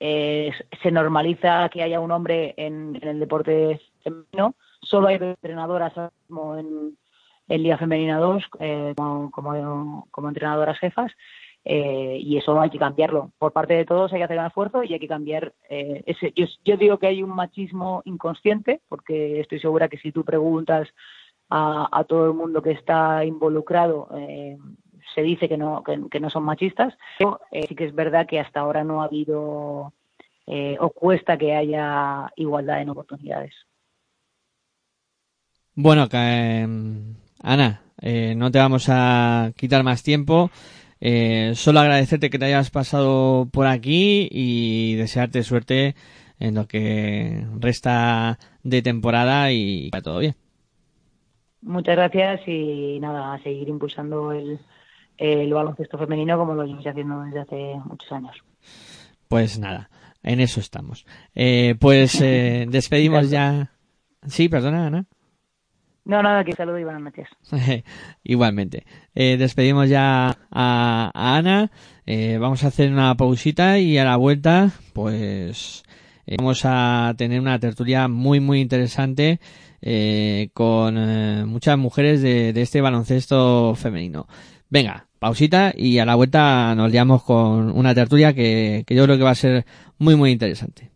se normaliza que haya un hombre en, el deporte femenino. Solo hay entrenadoras en, en Liga Femenina 2 eh, como, como, como entrenadoras jefas. Eh, y eso hay que cambiarlo. Por parte de todos hay que hacer un esfuerzo y hay que cambiar eh, ese. Yo, yo digo que hay un machismo inconsciente, porque estoy segura que si tú preguntas a, todo el mundo que está involucrado, eh, se dice que no, que, no son machistas. Pero eh, sí que es verdad que hasta ahora no ha habido o cuesta que haya igualdad en oportunidades. Bueno, eh, Ana, no te vamos a quitar más tiempo. Eh, solo agradecerte que te hayas pasado por aquí y desearte suerte en lo que resta de temporada y que todo bien. Muchas gracias y nada, a seguir impulsando el, el baloncesto femenino como lo llevamos haciendo desde hace muchos años. Pues nada, en eso estamos. Eh, pues eh, (laughs) despedimos ya. Sí, perdona, Ana. No, nada, que saludo y buenas. (laughs) Igualmente. Eh, despedimos ya a, Ana. Eh, vamos a hacer una pausita y a la vuelta, pues eh, vamos a tener una tertulia muy, muy interesante eh, con muchas mujeres de, de este baloncesto femenino. Venga, pausita y a la vuelta nos liamos con una tertulia que, que yo creo que va a ser muy, muy interesante.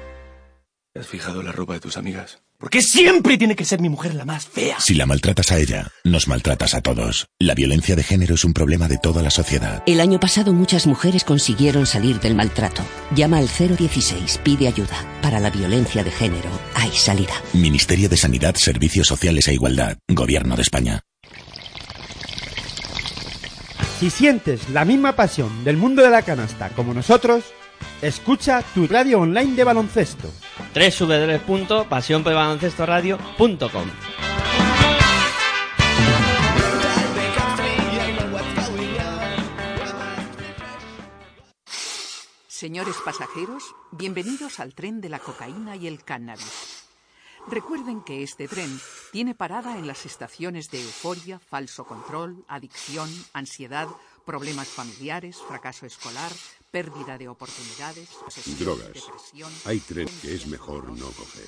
¿Has fijado la ropa de tus amigas? ¿Por qué siempre tiene que ser mi mujer la más fea? Si la maltratas a ella, nos maltratas a todos. La violencia de género es un problema de toda la sociedad. El año pasado muchas mujeres consiguieron salir del maltrato. Llama al 016, pide ayuda. Para la violencia de género hay salida. Ministerio de Sanidad, Servicios Sociales e Igualdad. Gobierno de España. Si sientes la misma pasión del mundo de la canasta como nosotros, escucha tu radio online de baloncesto. www.pasionporbaloncestoradio.com Señores pasajeros, bienvenidos al tren de la cocaína y el cannabis. Recuerden que este tren tiene parada en las estaciones de euforia, falso control, adicción, ansiedad, problemas familiares, fracaso escolar, pérdida de oportunidades, obsesión, Drogas. depresión. Hay tren que es mejor no coger.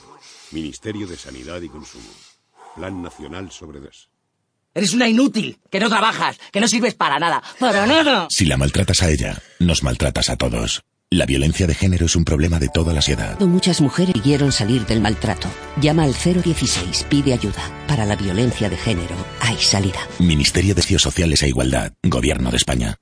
Ministerio de Sanidad y Consumo. Plan Nacional sobre dos. Eres una inútil, que no trabajas, que no sirves para nada. ¡Para nada! Si la maltratas a ella, nos maltratas a todos. La violencia de género es un problema de toda la sociedad. Muchas mujeres consiguieron salir del maltrato. Llama al 016, pide ayuda. Para la violencia de género hay salida. Ministerio de Servicios Sociales e Igualdad. Gobierno de España.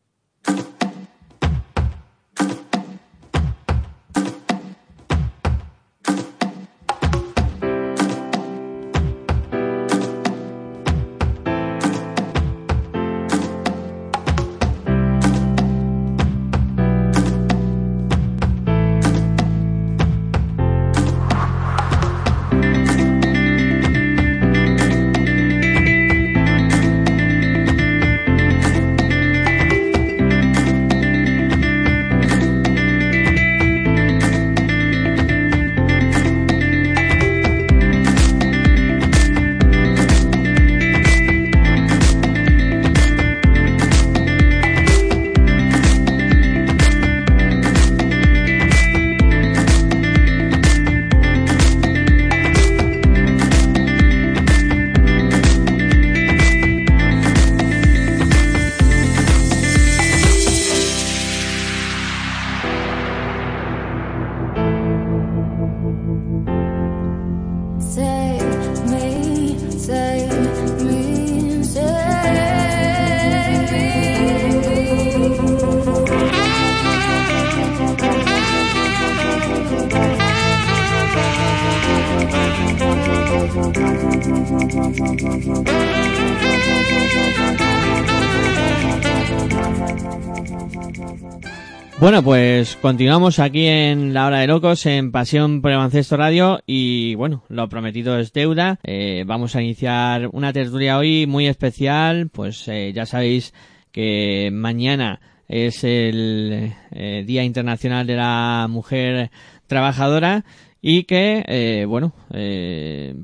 Bueno, pues continuamos aquí en La Hora de Locos, en Pasión por el Radio y bueno, lo prometido es deuda. Eh, vamos a iniciar una tertulia hoy muy especial, pues eh, ya sabéis que mañana es el eh, Día Internacional de la Mujer Trabajadora y que, eh, bueno,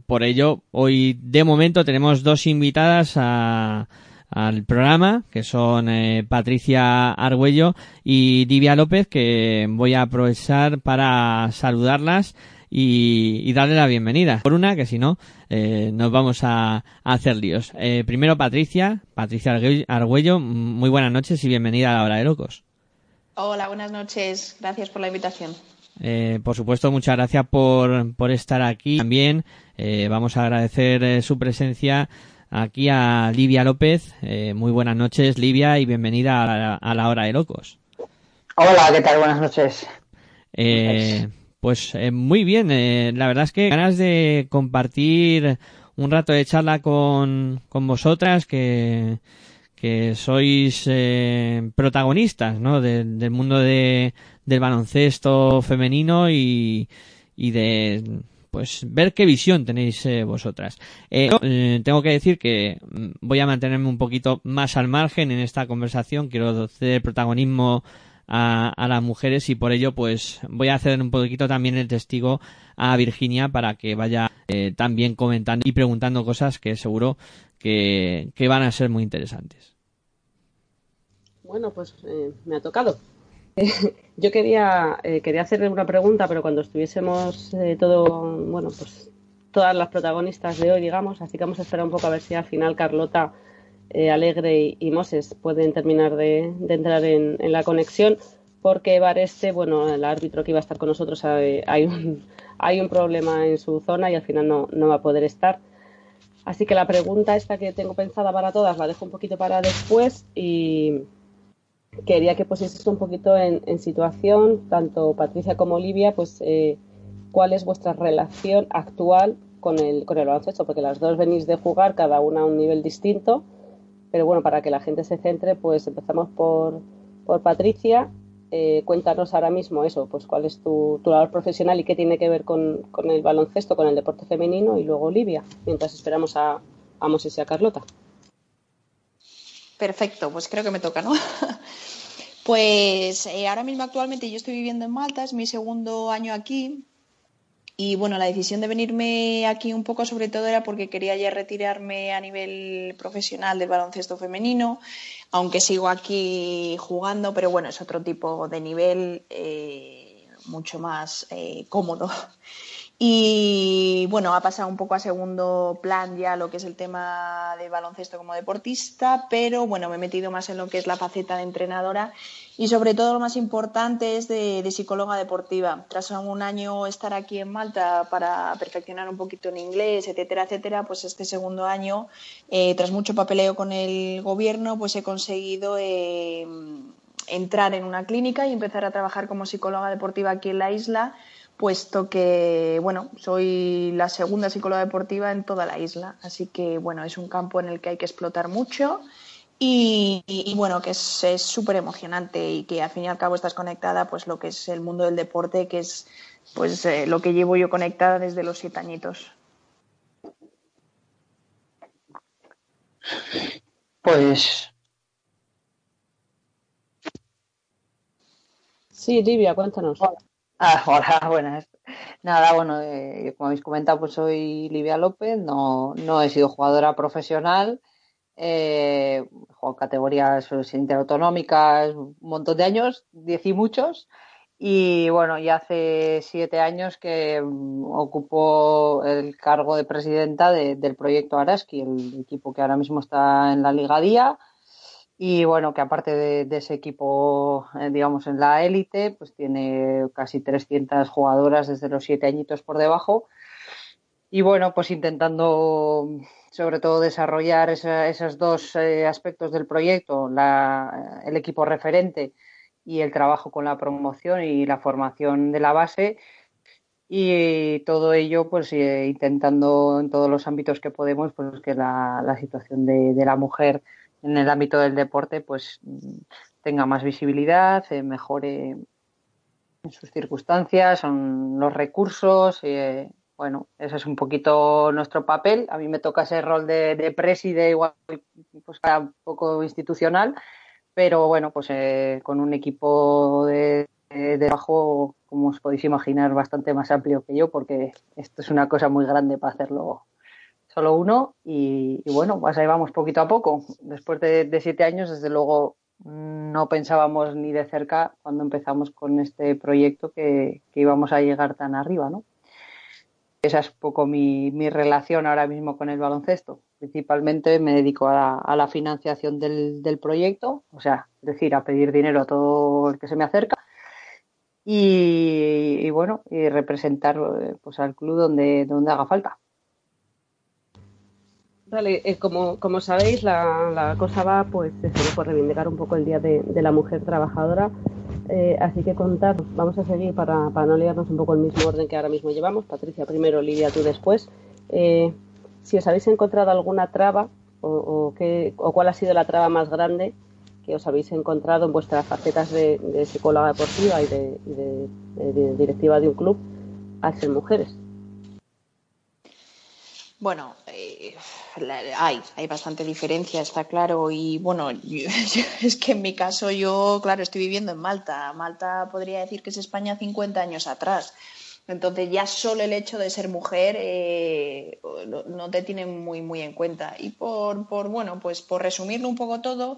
por ello hoy de momento tenemos dos invitadas a al programa, que son eh, Patricia Argüello y Divia López, que voy a aprovechar para saludarlas y, y darle la bienvenida. Por una, que si no, eh, nos vamos a, a hacer líos. Eh, primero Patricia, Patricia Argüello- Argüello, muy buenas noches y bienvenida a la hora de locos. Hola, buenas noches. Gracias por la invitación. Eh, por supuesto, muchas gracias por, por estar aquí. También eh, vamos a agradecer eh, su presencia aquí a Livia López. Eh, muy buenas noches, Livia, y bienvenida a la, a la hora de locos. Hola, ¿qué tal? Buenas noches. Eh, pues eh, muy bien, eh, la verdad es que ganas de compartir un rato de charla con, con vosotras que, que sois eh, protagonistas ¿no? de- del mundo de, del baloncesto femenino y, y de pues ver qué visión tenéis eh, vosotras. Eh, eh, tengo que decir que mm, voy a mantenerme un poquito más al margen en esta conversación, quiero ceder protagonismo a, a las mujeres y por ello pues voy a hacer un poquito también el testigo a Virginia para que vaya también comentando y preguntando cosas que seguro que, van a ser muy interesantes. Bueno, pues me ha tocado. (laughs) Yo quería, eh, quería hacerle una pregunta, pero cuando estuviésemos eh, todo, bueno, pues todas las protagonistas de hoy, digamos, así que vamos a esperar un poco a ver si al final Carlota, eh, Alegre y, Moses pueden terminar de, entrar en, la conexión, porque Bareste, bueno, el árbitro que iba a estar con nosotros, eh, hay un, hay un problema en su zona y al final no, no va a poder estar. Así que la pregunta esta que tengo pensada para todas la dejo un poquito para después y quería que pusieseis un poquito en, en situación, tanto Patricia como Olivia, pues eh, cuál es vuestra relación actual con el, con el baloncesto, porque las dos venís de jugar, cada una a un nivel distinto, pero bueno, para que la gente se centre, pues empezamos por, por Patricia. Eh, cuéntanos ahora mismo eso, pues cuál es tu, tu labor profesional y qué tiene que ver con, con el baloncesto, con el deporte femenino, y luego Olivia, mientras esperamos a, a Moses y a Carlota. Perfecto, pues creo que me toca, ¿no? (laughs) Pues eh, ahora mismo actualmente yo estoy viviendo en Malta, es mi segundo año aquí. Y bueno, la decisión de venirme aquí un poco sobre todo era porque quería ya retirarme a nivel profesional del baloncesto femenino, aunque sigo aquí jugando, pero bueno, es otro tipo de nivel eh, mucho más eh, cómodo. Y bueno, ha pasado un poco a segundo plan ya lo que es el tema de baloncesto como deportista, pero bueno, me he metido más en lo que es la faceta de entrenadora y sobre todo lo más importante es de, psicóloga deportiva. Tras un año estar aquí en Malta para perfeccionar un poquito en inglés, etcétera, etcétera, pues este segundo año, eh, tras mucho papeleo con el gobierno, pues he conseguido eh, entrar en una clínica y empezar a trabajar como psicóloga deportiva aquí en la isla puesto que, bueno, soy la segunda psicóloga deportiva en toda la isla. Así que, bueno, es un campo en el que hay que explotar mucho y, y, bueno, que es súper emocionante y que al fin y al cabo estás conectada, pues lo que es el mundo del deporte, que es pues eh, lo que llevo yo conectada desde los siete añitos. Pues Sí, Livia, cuéntanos. Ah, (laughs) hola, buenas. Nada, bueno, eh, como habéis comentado, pues soy Livia López, no, no he sido jugadora profesional, eh, en categorías interautonómicas un montón de años, diez y muchos, y bueno, ya hace siete años que mm, ocupo el cargo de presidenta de- del proyecto Araski, el equipo que ahora mismo está en la Liga Día. Y bueno, que aparte de, de ese equipo, eh, digamos, en la élite, pues tiene casi 300 jugadoras desde los siete añitos por debajo. Y bueno, pues intentando sobre todo desarrollar esa- esos dos eh, aspectos del proyecto, la- el equipo referente y el trabajo con la promoción y la formación de la base. y todo ello pues eh, intentando en todos los ámbitos que podemos pues que la, la situación de, de, la mujer en el ámbito del deporte pues tenga más visibilidad, eh, mejore en sus circunstancias, son los recursos, eh, bueno, ese es un poquito nuestro papel. A mí me toca ese rol de, de preside igual pues un poco institucional, pero bueno, pues eh, con un equipo de, de trabajo, como os podéis imaginar, bastante más amplio que yo, porque esto es una cosa muy grande para hacerlo solo uno. Y, bueno, pues ahí vamos poquito a poco. Después de, siete años, desde luego, no pensábamos ni de cerca cuando empezamos con este proyecto que, íbamos a llegar tan arriba, ¿no? Esa es un poco mi, relación ahora mismo con el baloncesto. Principalmente me dedico a, la financiación del, proyecto, o sea, es decir, a pedir dinero a todo el que se me acerca y, y bueno, y representar pues al club donde, donde haga falta. Vale, eh, como, como sabéis, la, la, cosa va pues por reivindicar un poco el Día de, de la Mujer Trabajadora. Eh, así que contar, vamos a seguir para, para, no liarnos un poco el mismo orden que ahora mismo llevamos. Patricia primero, Lidia tú después. Eh, si os habéis encontrado alguna traba o, o, qué, o cuál ha sido la traba más grande que os habéis encontrado en vuestras facetas de, de psicóloga deportiva y de, de, de directiva de un club al ser mujeres. Bueno, eh, hay, hay bastante diferencia, está claro. Y bueno, (laughs) es que en mi caso yo, claro, estoy viviendo en Malta. Malta podría decir que es España 50 años atrás. Entonces ya solo el hecho de ser mujer eh, no, no, te tienen muy muy en cuenta. Y por, por bueno, pues por resumirlo un poco todo,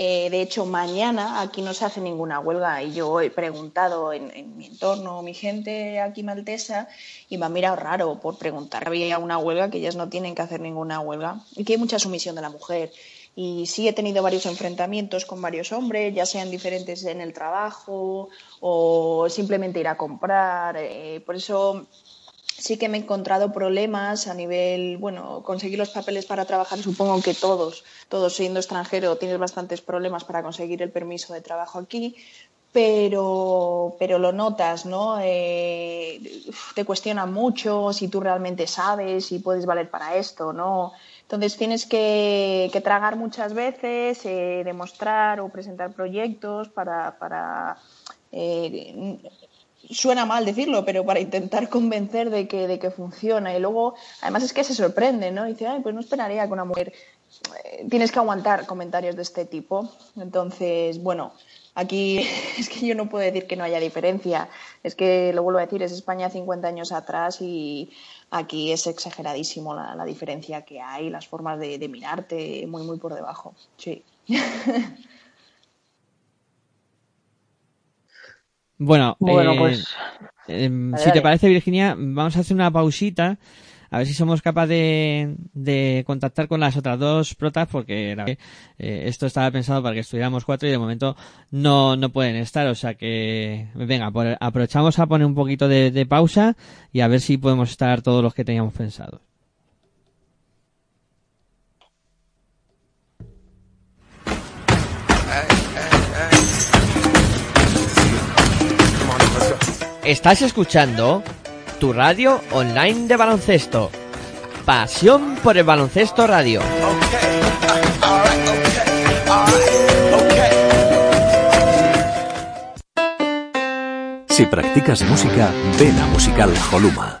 eh, de hecho mañana aquí no se hace ninguna huelga y yo he preguntado en, mi entorno, mi gente aquí maltesa, y me ha mirado raro por preguntar. Había una huelga que ellas no tienen que hacer ninguna huelga y que hay mucha sumisión de la mujer. Y sí he tenido varios enfrentamientos con varios hombres, ya sean diferentes en el trabajo o simplemente ir a comprar. Eh, por eso sí que me he encontrado problemas a nivel, bueno, conseguir los papeles para trabajar, supongo que todos, todos siendo extranjero tienes bastantes problemas para conseguir el permiso de trabajo aquí, pero, pero lo notas, ¿no? Eh, te cuestionan mucho si tú realmente sabes, si puedes valer para esto, ¿no? Entonces tienes que, que tragar muchas veces, eh, demostrar o presentar proyectos para, para eh, suena mal decirlo, pero para intentar convencer de que, de que funciona. Y luego, además es que se sorprende, ¿no? Y dice, ay, pues no esperaría que una mujer... Eh, tienes que aguantar comentarios de este tipo. Entonces, bueno, aquí (laughs) es que yo no puedo decir que no haya diferencia. Es que, lo vuelvo a decir, es España 50 años atrás y aquí es exageradísimo la, diferencia que hay, las formas de, de mirarte muy, muy por debajo. Sí. (laughs) Bueno, bueno eh, pues. Eh, si te parece, Virginia, vamos a hacer una pausita. A ver si somos capaces de, de, contactar con las otras dos protas, porque eh, esto estaba pensado para que estuviéramos cuatro y de momento no, no pueden estar. O sea que, venga, por, aprovechamos a poner un poquito de, de pausa y a ver si podemos estar todos los que teníamos pensados. Estás escuchando tu radio online de baloncesto. Pasión por el baloncesto radio. Si practicas música, ven a Musical Holuma.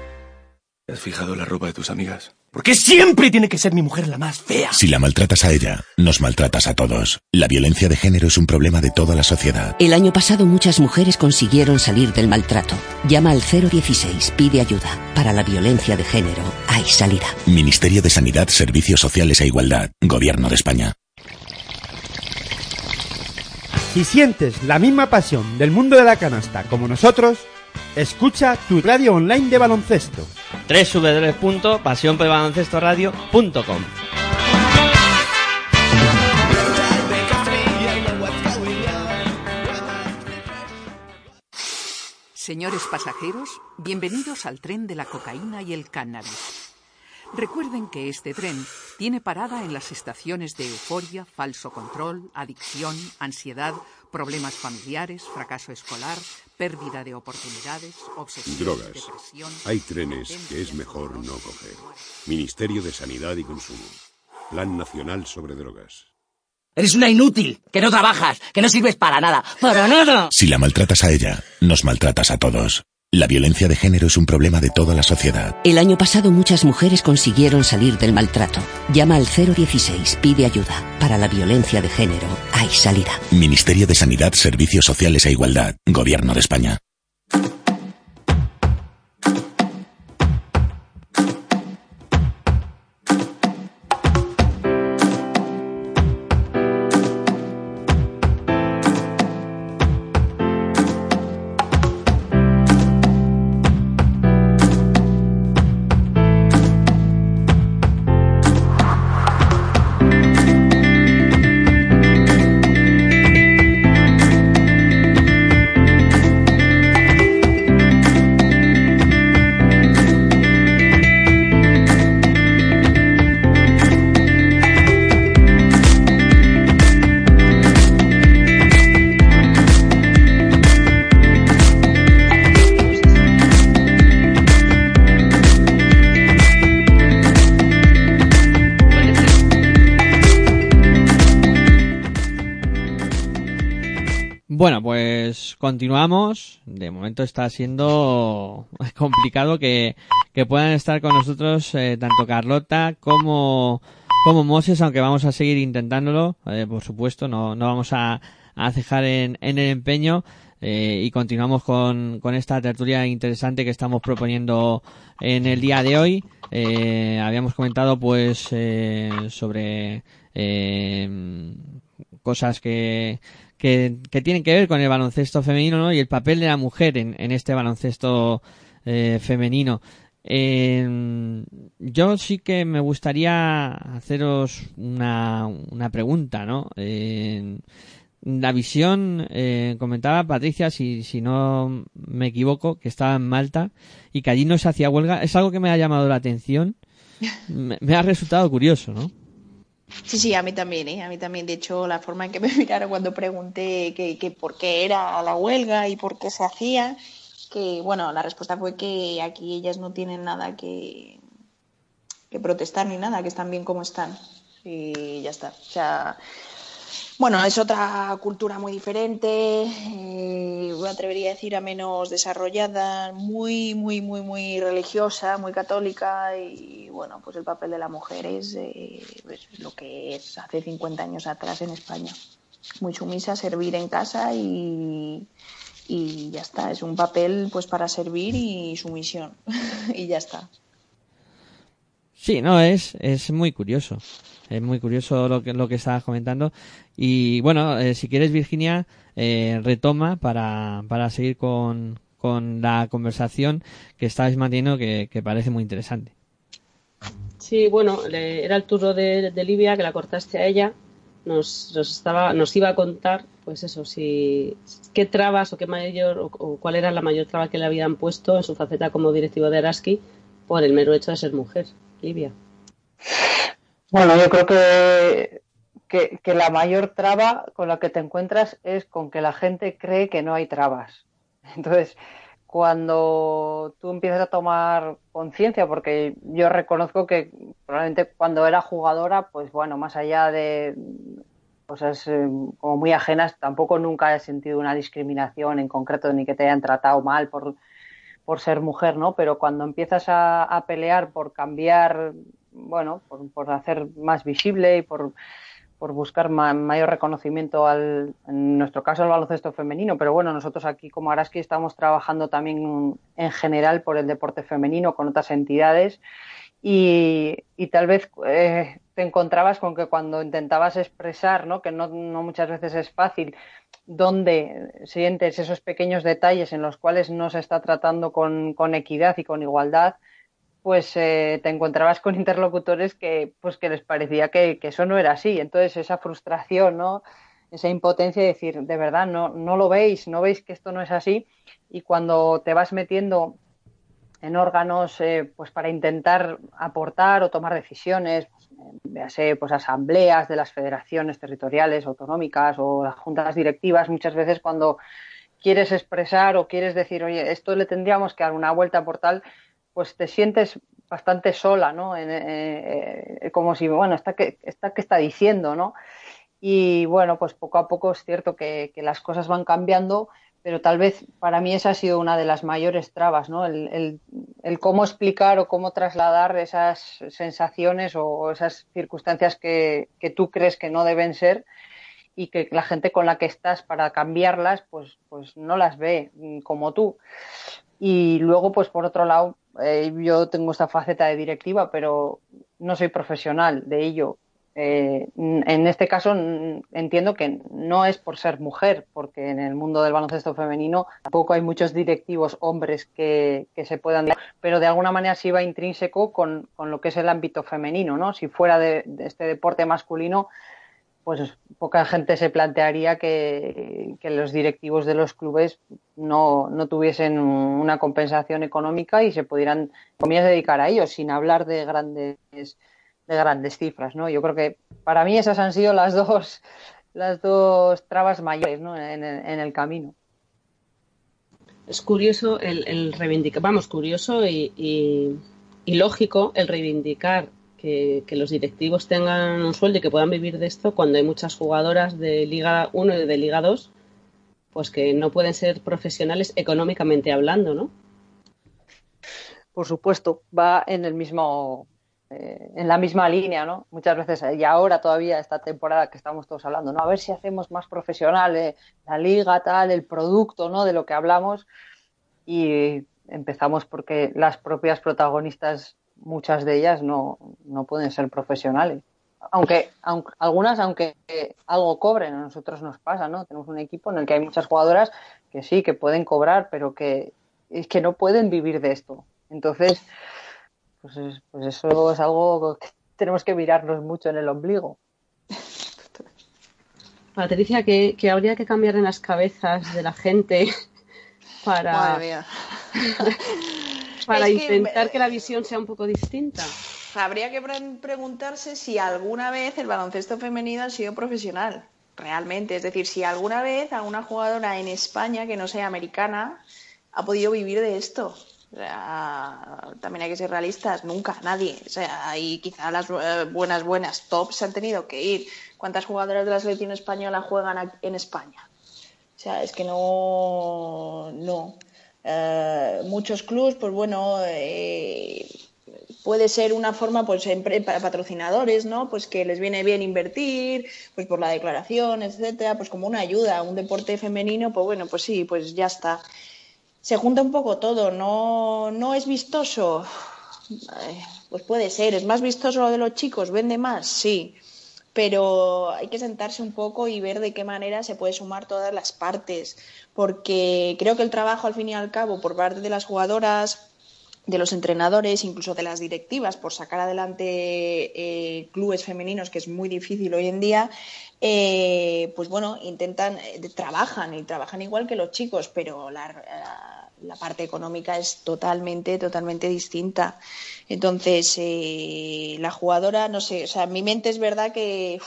¿Has fijado la ropa de tus amigas? ¿Por qué siempre tiene que ser mi mujer la más fea? Si la maltratas a ella, nos maltratas a todos. La violencia de género es un problema de toda la sociedad. El año pasado muchas mujeres consiguieron salir del maltrato. Llama al 016, pide ayuda. Para la violencia de género hay salida. Ministerio de Sanidad, Servicios Sociales e Igualdad. Gobierno de España. Si sientes la misma pasión del mundo de la canasta como nosotros, Escucha tu radio online de baloncesto. www.pasionpelbaloncestoradio.com Señores pasajeros, bienvenidos al tren de la cocaína y el cannabis. Recuerden que este tren tiene parada en las estaciones de euforia, falso control, adicción, ansiedad, problemas familiares, fracaso escolar, pérdida de oportunidades, obsesión, Drogas. depresión. Hay trenes que es mejor no coger. Ministerio de Sanidad y Consumo. Plan Nacional sobre Drogas. Eres una inútil, que no trabajas, que no sirves para nada. ¡Para nada! Si la maltratas a ella, nos maltratas a todos. La violencia de género es un problema de toda la sociedad. El año pasado muchas mujeres consiguieron salir del maltrato. Llama al 016, pide ayuda. Para la violencia de género hay salida. Ministerio de Sanidad, Servicios Sociales e Igualdad. Gobierno de España. Está siendo (laughs) complicado que, puedan estar con nosotros eh, tanto Carlota como, como Moses, aunque vamos a seguir intentándolo, eh, por supuesto, no, no vamos a, a cejar en, en el empeño. eh, y continuamos con, con esta tertulia interesante que estamos proponiendo en el día de hoy. Habíamos comentado pues sobre cosas que, que, que tienen que ver con el baloncesto femenino ¿no? y el papel de la mujer en, en este baloncesto eh, femenino. Eh, yo sí que me gustaría haceros una, una pregunta, ¿no? Eh, la visión, eh, comentaba Patricia, si, si no me equivoco, que estaba en Malta y que allí no se hacía huelga. Es algo que me ha llamado la atención. (laughs) Me, me ha resultado curioso, ¿no? Sí, sí, a mí también, ¿eh? A mí también. De hecho, la forma en que me (laughs) miraron cuando pregunté que, que por qué era la huelga y por qué se hacía, que, bueno, la respuesta fue que aquí ellas no tienen nada que, que protestar ni nada, que están bien como están. Y ya está. O sea, bueno, es otra cultura muy diferente, eh, me atrevería a decir a menos desarrollada, muy, muy, muy, muy religiosa, muy católica y bueno, pues el papel de la mujer es eh, pues lo que es hace 50 años atrás en España. Muy sumisa, servir en casa y, y ya está. Es un papel pues para servir y sumisión (laughs) y ya está. Sí, no, es, es muy curioso. Es muy curioso lo que, lo que estabas comentando. Y bueno, eh, si quieres, Virginia, eh, retoma para, para seguir con, con la conversación que estabais manteniendo que, que parece muy interesante. Sí, bueno, le- era el turno de, de Livia, que la cortaste a ella. Nos, nos, estaba, nos iba a contar, pues eso, si qué trabas o qué mayor o, o cuál era la mayor traba que le habían puesto en su faceta como directivo de Araski por el mero hecho de ser mujer. Livia. Bueno, yo creo que, que, la mayor traba con la que te encuentras es con que la gente cree que no hay trabas. Entonces, cuando tú empiezas a tomar conciencia, porque yo reconozco que probablemente cuando era jugadora, pues bueno, más allá de cosas eh, como muy ajenas, tampoco nunca he sentido una discriminación en concreto ni que te hayan tratado mal por, por ser mujer, ¿no? Pero cuando empiezas a, pelear por cambiar, bueno, por, hacer más visible y por, por buscar ma- mayor reconocimiento al, en nuestro caso, al baloncesto femenino. Pero bueno, nosotros aquí como Araski estamos trabajando también en general por el deporte femenino con otras entidades y, tal vez eh, te encontrabas con que cuando intentabas expresar, ¿no? que no, no muchas veces es fácil, dónde sientes esos pequeños detalles en los cuales no se está tratando con, con equidad y con igualdad, pues eh, te encontrabas con (laughs) interlocutores que, pues, que les parecía que, que, eso no era así. Entonces, esa frustración, ¿no? esa impotencia de decir, de verdad, no, no lo veis, no veis que esto no es así. Y cuando te vas metiendo en órganos eh, pues para intentar aportar o tomar decisiones, véase pues asambleas de las federaciones territoriales autonómicas o las juntas directivas, muchas veces cuando quieres expresar o quieres decir, oye, esto le tendríamos que dar una vuelta por tal, pues te sientes bastante sola, ¿no? En, eh, eh, como si, bueno, ¿esta qué, esta que está diciendo, no? Y bueno, pues poco a poco es cierto que, que, las cosas van cambiando, pero tal vez para mí esa ha sido una de las mayores trabas, ¿no? El, el, el cómo explicar o cómo trasladar esas sensaciones o esas circunstancias que, tú crees que no deben ser y que la gente con la que estás para cambiarlas, pues, pues no las ve como tú. Y luego, pues por otro lado, eh, yo tengo esta faceta de directiva, pero no soy profesional de ello. Eh, en este caso entiendo que no es por ser mujer, porque en el mundo del baloncesto femenino tampoco hay muchos directivos hombres que, se puedan pero de alguna manera sí va intrínseco con, lo que es el ámbito femenino, ¿no? Si fuera de, este deporte masculino, pues poca gente se plantearía que, que los directivos de los clubes no, no, tuviesen una compensación económica y se pudieran, comillas, dedicar a ellos, sin hablar de grandes de grandes cifras, ¿no? Yo creo que para mí esas han sido las dos, las dos trabas mayores, ¿no? En, en el camino. Es curioso el, el reivindicar, vamos, curioso y, y, y, lógico el reivindicar que, que, los directivos tengan un sueldo y que puedan vivir de esto cuando hay muchas jugadoras de Liga 1 y de Liga 2 pues que no pueden ser profesionales económicamente hablando, ¿no? Por supuesto, va en el mismo eh, en la misma línea, ¿no? Muchas veces, y ahora todavía esta temporada que estamos todos hablando, ¿no? A ver si hacemos más profesional eh, la liga, tal, el producto, ¿no? De lo que hablamos. Y empezamos porque las propias protagonistas, muchas de ellas, no, no pueden ser profesionales. Aunque, aunque, algunas, aunque algo cobren, a nosotros nos pasa, ¿no? Tenemos un equipo en el que hay muchas jugadoras que sí, que pueden cobrar, pero que es que no pueden vivir de esto. Entonces, pues, es, pues eso es algo que (laughs) tenemos que mirarnos mucho en el ombligo. Patricia, que, que habría que cambiar en las cabezas de la gente (laughs) para, (laughs) para es intentar que... que la visión sea un poco distinta habría que pre preguntarse si alguna vez el baloncesto femenino ha sido profesional, realmente. Es decir, si alguna vez a una jugadora en España que no sea americana ha podido vivir de esto. O sea, también hay que ser realistas, nunca, nadie. O sea, ahí quizá las eh, buenas, buenas tops se han tenido que ir. ¿Cuántas jugadoras de la selección española juegan en España? O sea, es que no. no. Uh, muchos clubs, pues bueno, eh, puede ser una forma, pues, para patrocinadores, ¿no? Pues que les viene bien invertir, pues por la declaración, etcétera, pues como una ayuda a un deporte femenino, pues bueno, pues sí, pues ya está se junta un poco todo, no, no es vistoso, pues puede ser, es más vistoso lo de los chicos, vende más, sí, pero hay que sentarse un poco y ver de qué manera se puede sumar todas las partes, porque creo que el trabajo al fin y al cabo por parte de las jugadoras, de los entrenadores, incluso de las directivas, por sacar adelante eh, clubes femeninos, que es muy difícil hoy en día, eh, pues bueno, intentan, eh, trabajan y trabajan igual que los chicos, pero la, la parte económica es totalmente, totalmente distinta. Entonces, eh, la jugadora, no sé, o sea, en mi mente es verdad que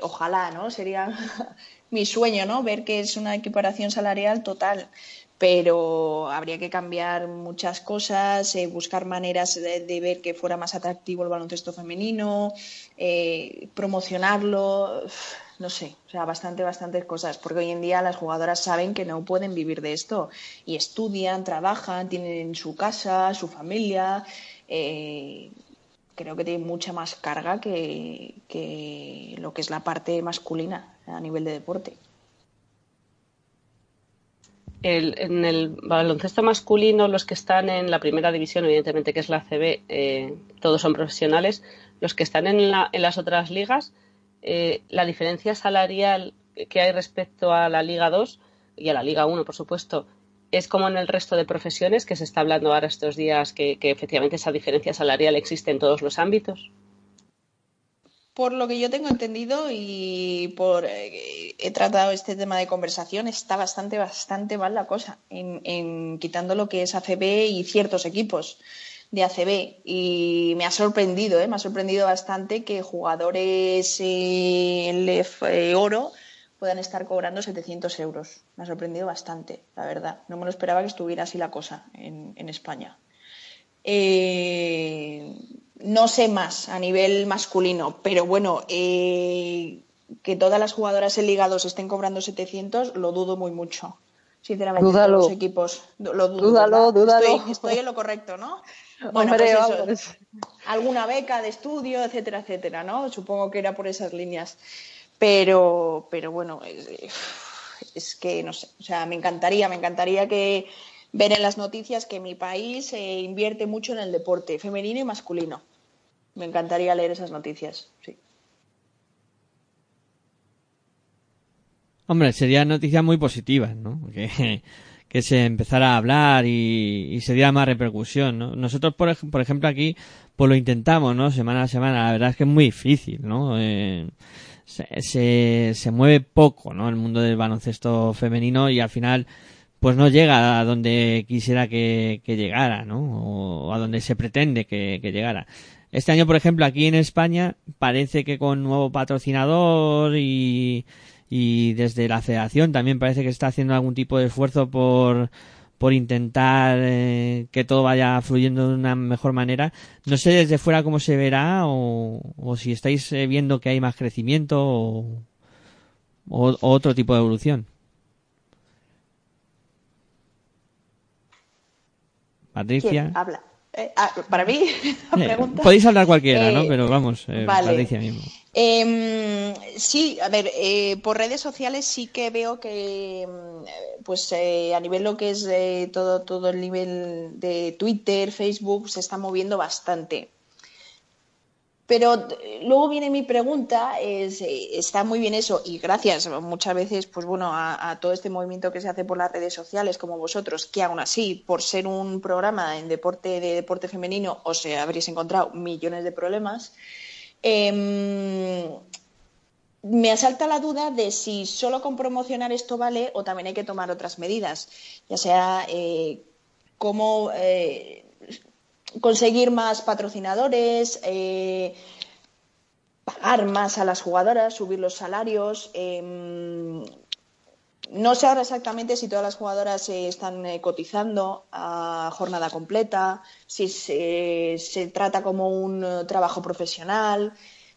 ojalá, ¿no? Sería (laughs) mi sueño, ¿no? Ver que es una equiparación salarial total pero habría que cambiar muchas cosas, eh, buscar maneras de, ver que fuera más atractivo el baloncesto femenino, eh, promocionarlo, no sé, o sea, bastante, bastantes cosas, porque hoy en día las jugadoras saben que no pueden vivir de esto y estudian, trabajan, tienen su casa, su familia. Eh, creo que tienen mucha más carga que, que lo que es la parte masculina a nivel de deporte. El- en el baloncesto masculino, los que están en la primera división, evidentemente que es la CB, eh, todos son profesionales. Los que están en, la- en las otras ligas, eh, la diferencia salarial que hay respecto a la Liga 2 y a la Liga 1, por supuesto, es como en el resto de profesiones que se está hablando ahora estos días que, que efectivamente esa diferencia salarial existe en todos los ámbitos. Por lo que yo tengo entendido y por eh, he tratado este tema de conversación, está bastante, bastante mal la cosa en, en quitando lo que es ACB y ciertos equipos de ACB. Y me ha sorprendido, ¿eh? me ha sorprendido bastante que jugadores eh, LEF eh, oro puedan estar cobrando 700 euros. Me ha sorprendido bastante, la verdad. No me lo esperaba que estuviera así la cosa en, en España. No sé más a nivel masculino, pero bueno, eh, que todas las jugadoras en Liga 2 estén cobrando 700, lo dudo muy mucho. Sinceramente, Dúdalo. los equipos lo dudo. Dúdalo, dúdalo. Estoy, estoy en lo correcto, ¿no? (laughs) Bueno, Hombre, pues eso, vamos. alguna beca de estudio, etcétera, etcétera, ¿no? Supongo que era por esas líneas. Pero, pero bueno, es, es que no sé, o sea, me encantaría, me encantaría que ver en las noticias que mi país eh, invierte mucho en el deporte femenino y masculino. Me encantaría leer esas noticias, sí. Hombre, serían noticias muy positivas, ¿no? Que, se empezara a hablar y, y se diera más repercusión, ¿no? Nosotros, por, por ejemplo, aquí, pues lo intentamos, ¿no? Semana a semana. La verdad es que es muy difícil, ¿no? Eh, se, se, se mueve poco, ¿no? El mundo del baloncesto femenino y al final, pues no llega a donde quisiera que, llegara, ¿no? O a donde se pretende que, llegara. Este año, por ejemplo, aquí en España, parece que con nuevo patrocinador y, y desde la federación también parece que está haciendo algún tipo de esfuerzo por, por intentar eh, que todo vaya fluyendo de una mejor manera. No sé desde fuera cómo se verá o, si estáis eh, viendo que hay más crecimiento o- o otro tipo de evolución. Patricia. ¿Quién habla? Eh, ah, para mí, (laughs) la Eh, pregunta. podéis hablar cualquiera, ¿no? Eh, Pero vamos, eh, vale. Patricia mismo. Em, sí, a ver, eh, por redes sociales sí que veo que, em, pues eh, a nivel lo que es todo, todo el nivel de Twitter, Facebook, se está moviendo bastante. Pero eh, luego viene mi pregunta, eh, está muy bien eso y gracias muchas veces pues bueno a, todo este movimiento que se hace por las redes sociales como vosotros, que aún así por ser un programa en deporte de deporte femenino os eh, habréis encontrado millones de problemas. Em, me asalta la duda de si solo con promocionar esto vale o también hay que tomar otras medidas, ya sea cómo conseguir más patrocinadores, eh, pagar más a las jugadoras, subir los salarios. em, no sé ahora exactamente si todas las jugadoras están eh, cotizando a jornada completa, si se, se trata como un eh, trabajo profesional.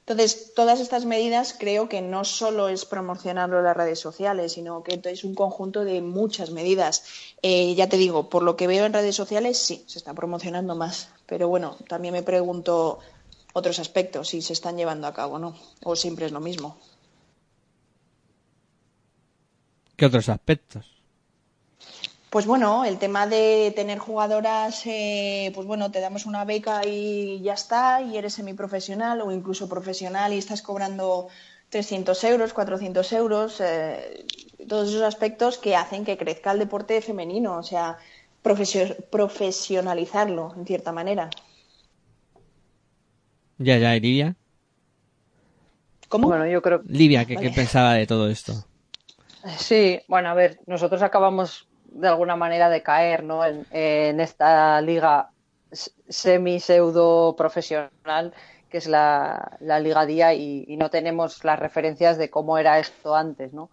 Entonces, todas estas medidas creo que no solo es promocionarlo en las redes sociales, sino que es un conjunto de muchas medidas. Eh, ya te digo, por lo que veo en redes sociales, sí, se está promocionando más. Pero bueno, también me pregunto otros aspectos, si se están llevando a cabo o no, o siempre es lo mismo. ¿Qué otros aspectos? Pues bueno, el tema de tener jugadoras, eh, pues bueno, te damos una beca y ya está, y eres semiprofesional o incluso profesional y estás cobrando 300 euros, 400 euros, eh, todos esos aspectos que hacen que crezca el deporte femenino, o sea, profesio- profesionalizarlo en cierta manera. Ya, ya, ¿y Livia. ¿Cómo? Bueno, yo creo Livia, ¿qué, qué pensaba de todo esto? Sí, bueno, a ver, nosotros acabamos de alguna manera de caer, ¿no? En, esta liga semi-pseudo profesional que es la, la Liga Día y, no tenemos las referencias de cómo era esto antes, ¿no?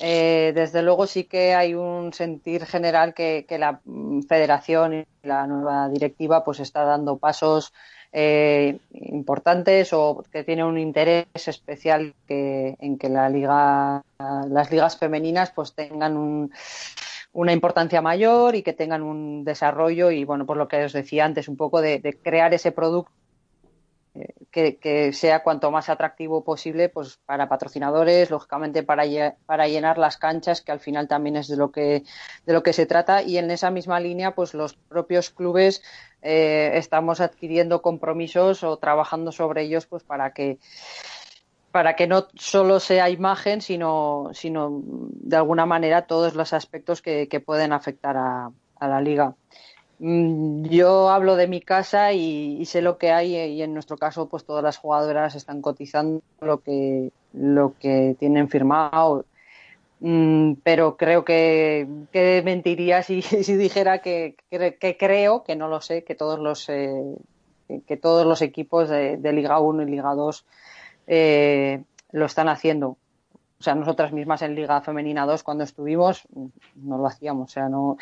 Eh, desde luego sí que hay un sentir general que, que la federación y la nueva directiva pues está dando pasos eh, importantes o que tiene un interés especial que, en que la liga, las ligas femeninas pues tengan un, una importancia mayor y que tengan un desarrollo y bueno, por lo que os decía antes, un poco de, crear ese producto que, que sea cuanto más atractivo posible pues para patrocinadores, lógicamente para, para llenar las canchas, que al final también es de lo que, de lo que se trata. Y en esa misma línea, pues los propios clubes eh, estamos adquiriendo compromisos o trabajando sobre ellos pues para que para que no solo sea imagen, sino, sino de alguna manera todos los aspectos que, pueden afectar a, a la liga. Mm, Yo hablo de mi casa y, sé lo que hay y en nuestro caso pues todas las jugadoras están cotizando lo que lo que tienen firmado Mm, pero creo que, que mentiría si, (laughs) si dijera que, que, que creo que no lo sé que todos los eh, que todos los equipos de, de Liga 1 y Liga 2 eh, lo están haciendo. O sea, nosotras mismas en Liga Femenina 2 cuando estuvimos no lo hacíamos, o sea, no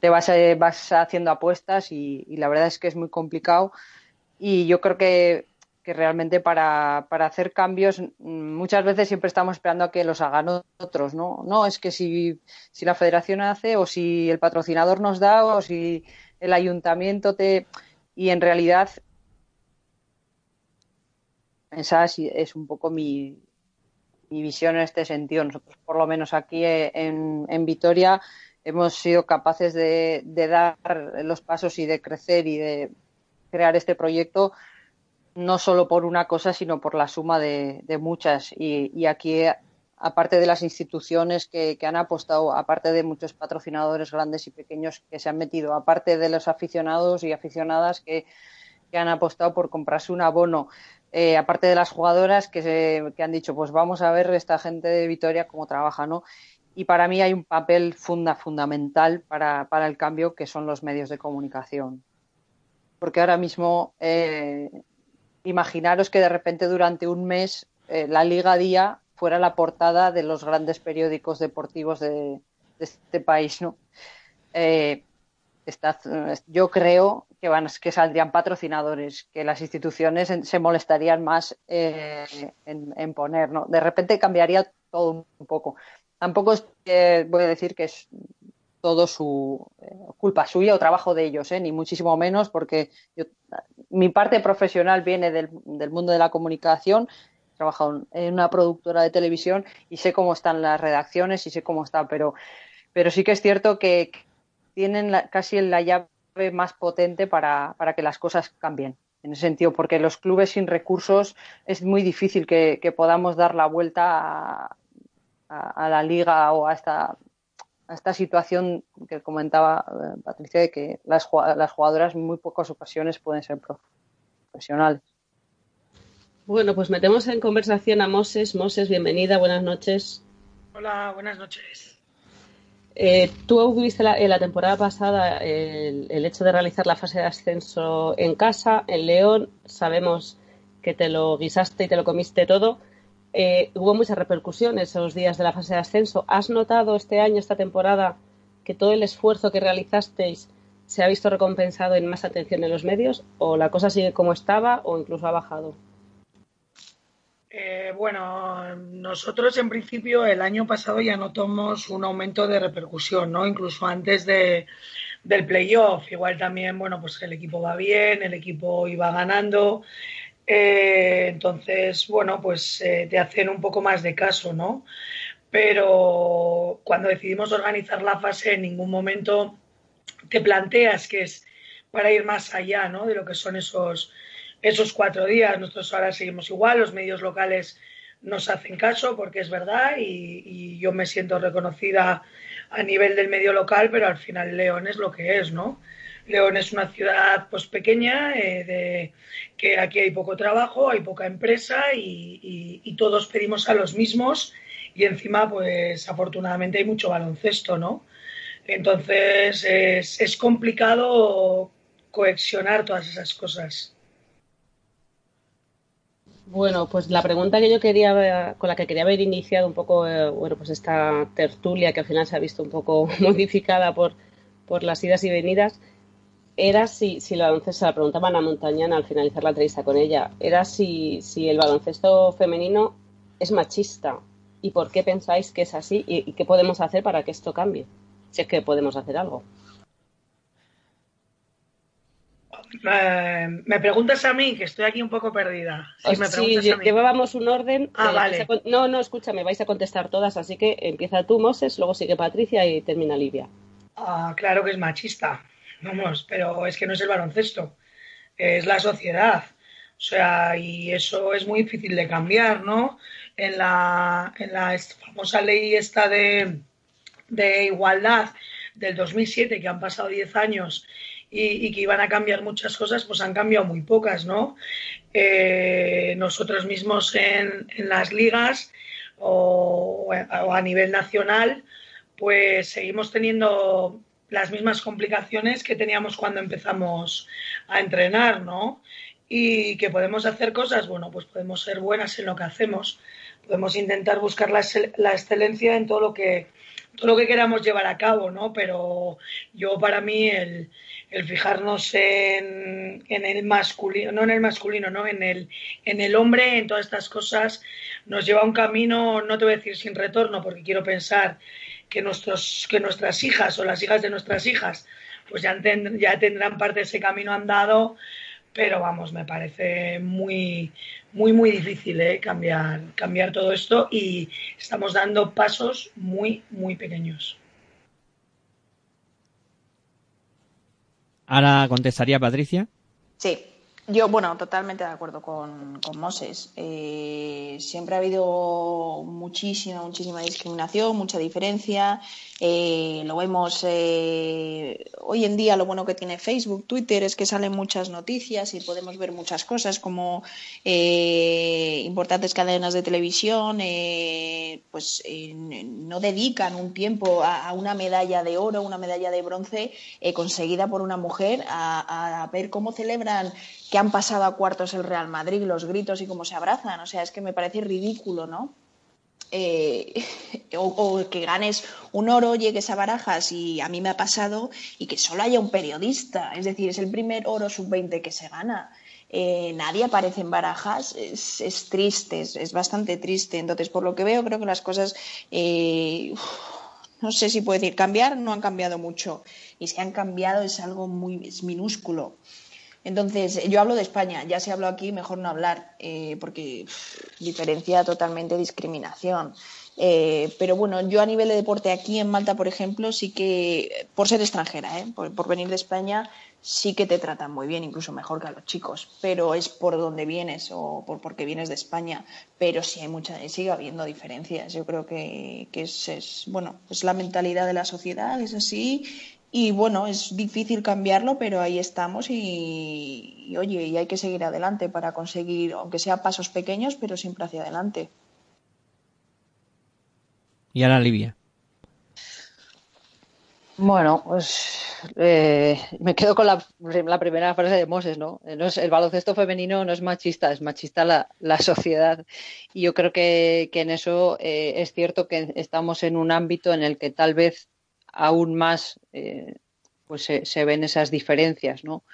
te vas, eh, vas haciendo apuestas y, y la verdad es que es muy complicado. Y yo creo que, que realmente para, para hacer cambios mm, muchas veces siempre estamos esperando a que los hagan otros, ¿no? No, es que si, si la federación hace o si el patrocinador nos da o si el ayuntamiento te... Y en realidad esa es, un poco mi, mi visión en este sentido. Nosotros, por lo menos aquí eh, en, en Vitoria, hemos sido capaces de, de, dar los pasos y de crecer y de crear este proyecto no solo por una cosa, sino por la suma de, de muchas. Y, y, aquí, aparte de las instituciones que, que, han apostado, aparte de muchos patrocinadores grandes y pequeños que se han metido, aparte de los aficionados y aficionadas que, que han apostado por comprarse un abono, eh, aparte de las jugadoras que, han dicho, pues vamos a ver esta gente de Vitoria cómo trabaja, ¿no? Y para mí hay un papel funda, fundamental para, el cambio que son los medios de comunicación. Porque ahora mismo, eh, imaginaros que de repente durante un mes eh, la Liga Día fuera la portada de los grandes periódicos deportivos de, este país, ¿no? Está, yo creo que, van, que saldrían patrocinadores, que las instituciones se molestarían más eh, en, en, poner, ¿no? De repente cambiaría todo un poco. Tampoco es, eh, voy a decir que es todo su eh, culpa suya o trabajo de ellos, ¿eh? ni muchísimo menos, porque yo, mi parte profesional viene del, del mundo de la comunicación, he trabajado en una productora de televisión y sé cómo están las redacciones y sé cómo están, pero, pero sí que es cierto que, tienen la, casi la llave más potente para, para, que las cosas cambien. En ese sentido, porque los clubes sin recursos es muy difícil que, que podamos dar la vuelta a, a, a, la liga o a esta, a esta situación que comentaba eh, Patricia, de que las, las jugadoras en muy pocas ocasiones pueden ser profesionales. Bueno, pues metemos en conversación a Moses. Moses, bienvenida, buenas noches. Hola, buenas noches. Eh, tú viviste la, en la temporada pasada el, el, hecho de realizar la fase de ascenso en casa, en León. Sabemos que te lo guisaste y te lo comiste todo. Eh, hubo mucha repercusión esos días de la fase de ascenso. ¿Has notado este año, esta temporada, que todo el esfuerzo que realizasteis se ha visto recompensado en más atención en los medios? ¿O la cosa sigue como estaba o incluso ha bajado? Eh, bueno, nosotros en principio el año pasado ya notamos un aumento de repercusión, ¿no? Incluso antes de, del playoff. Igual también, bueno, pues el equipo va bien, el equipo iba ganando. Eh, entonces, bueno, pues eh, te hacen un poco más de caso, ¿no? Pero cuando decidimos organizar la fase, en ningún momento te planteas que es para ir más allá, ¿no? De lo que son esos esos cuatro días. Nosotros ahora seguimos igual, los medios locales nos hacen caso porque es verdad y, yo me siento reconocida a nivel del medio local, pero al final León es lo que es, ¿no? León es una ciudad pues pequeña, eh, de, que aquí hay poco trabajo, hay poca empresa y, todos pedimos a los mismos y encima pues afortunadamente hay mucho baloncesto, ¿no? Entonces es, es complicado coexionar todas esas cosas. Bueno, pues la pregunta que yo quería, con la que quería haber iniciado un poco, eh, bueno, pues esta tertulia que al final se ha visto un poco (laughs) modificada por, por las idas y venidas, era si, si el baloncesto, la preguntaban a Montañana al finalizar la entrevista con ella, era si, si el baloncesto femenino es machista y por qué pensáis que es así y, y qué podemos hacer para que esto cambie, si es que podemos hacer algo. Eh, me preguntas a mí, que estoy aquí un poco perdida. Si me sí, a mí. llevábamos un orden. Ah, eh, vale. a No, no, escúchame, vais a contestar todas, así que empieza tú, Moses, luego sigue Patricia y termina Livia. Ah, claro que es machista. Vamos, pero es que no es el baloncesto, es la sociedad. O sea, y eso es muy difícil de cambiar, ¿no? En la, en la famosa ley esta de, de igualdad del 2007, que han pasado 10 años y, que iban a cambiar muchas cosas, pues han cambiado muy pocas, ¿no? Eh, nosotros mismos en, en las ligas o, o a nivel nacional, pues seguimos teniendo las mismas complicaciones que teníamos cuando empezamos a entrenar, ¿no? Y que podemos hacer cosas, bueno, pues podemos ser buenas en lo que hacemos, podemos intentar buscar la, la excelencia en todo lo que todo lo que queramos llevar a cabo, ¿no? Pero yo para mí el, el fijarnos en, en el masculino, no en el masculino, ¿no? En el, en el hombre, en todas estas cosas, nos lleva a un camino, no te voy a decir sin retorno, porque quiero pensar que, nuestros, que nuestras hijas o las hijas de nuestras hijas pues ya, ya tendrán parte de ese camino andado, pero vamos, me parece muy, muy, muy difícil ¿eh? cambiar, cambiar todo esto y estamos dando pasos muy, muy pequeños. Ahora contestaría Patricia. Sí, yo, bueno, totalmente de acuerdo con, con Moses. Eh, siempre ha habido muchísima, muchísima discriminación, mucha diferencia. Eh, lo vemos eh, hoy en día, lo bueno que tiene Facebook, Twitter, es que salen muchas noticias y podemos ver muchas cosas como eh, importantes cadenas de televisión, eh, pues eh, no dedican un tiempo a, una medalla de oro, una medalla de bronce eh, conseguida por una mujer, a, a ver cómo celebran que han pasado a cuartos el Real Madrid, los gritos y cómo se abrazan. O sea, es que me parece ridículo, ¿no? Eh, (laughs) o, que ganes un oro, llegues a barajas y a mí me ha pasado y que solo haya un periodista, es decir, es el primer oro sub-20 que se gana. Eh, nadie aparece en barajas, es, es triste, es, bastante triste. Entonces, por lo que veo, creo que las cosas, eh, no sé si puedo decir, cambiar, no han cambiado mucho. Y si han cambiado es algo muy es minúsculo. Entonces, yo hablo de España, ya se habló aquí, mejor no hablar, eh, porque diferencia totalmente discriminación. Eh, pero bueno, yo a nivel de deporte aquí en Malta, por ejemplo, sí que, por ser extranjera, ¿eh? por, venir de España, sí que te tratan muy bien, incluso mejor que a los chicos, pero es por donde vienes o por porque vienes de España, pero sí hay mucha, sigue habiendo diferencias. Yo creo que, es, bueno, es la mentalidad de la sociedad, es así, y bueno, es difícil cambiarlo, pero ahí estamos y, y, oye, y hay que seguir adelante para conseguir, aunque sea pasos pequeños, pero siempre hacia adelante. Y ahora Livia. Bueno, pues eh, me quedo con la, la primera frase de Moses, ¿no? No es- el baloncesto femenino no es machista, es machista la, la sociedad. Y yo creo que, que en eso eh, es cierto que estamos en un ámbito en el que tal vez aún más eh, pues se, ven esas diferencias, ¿no?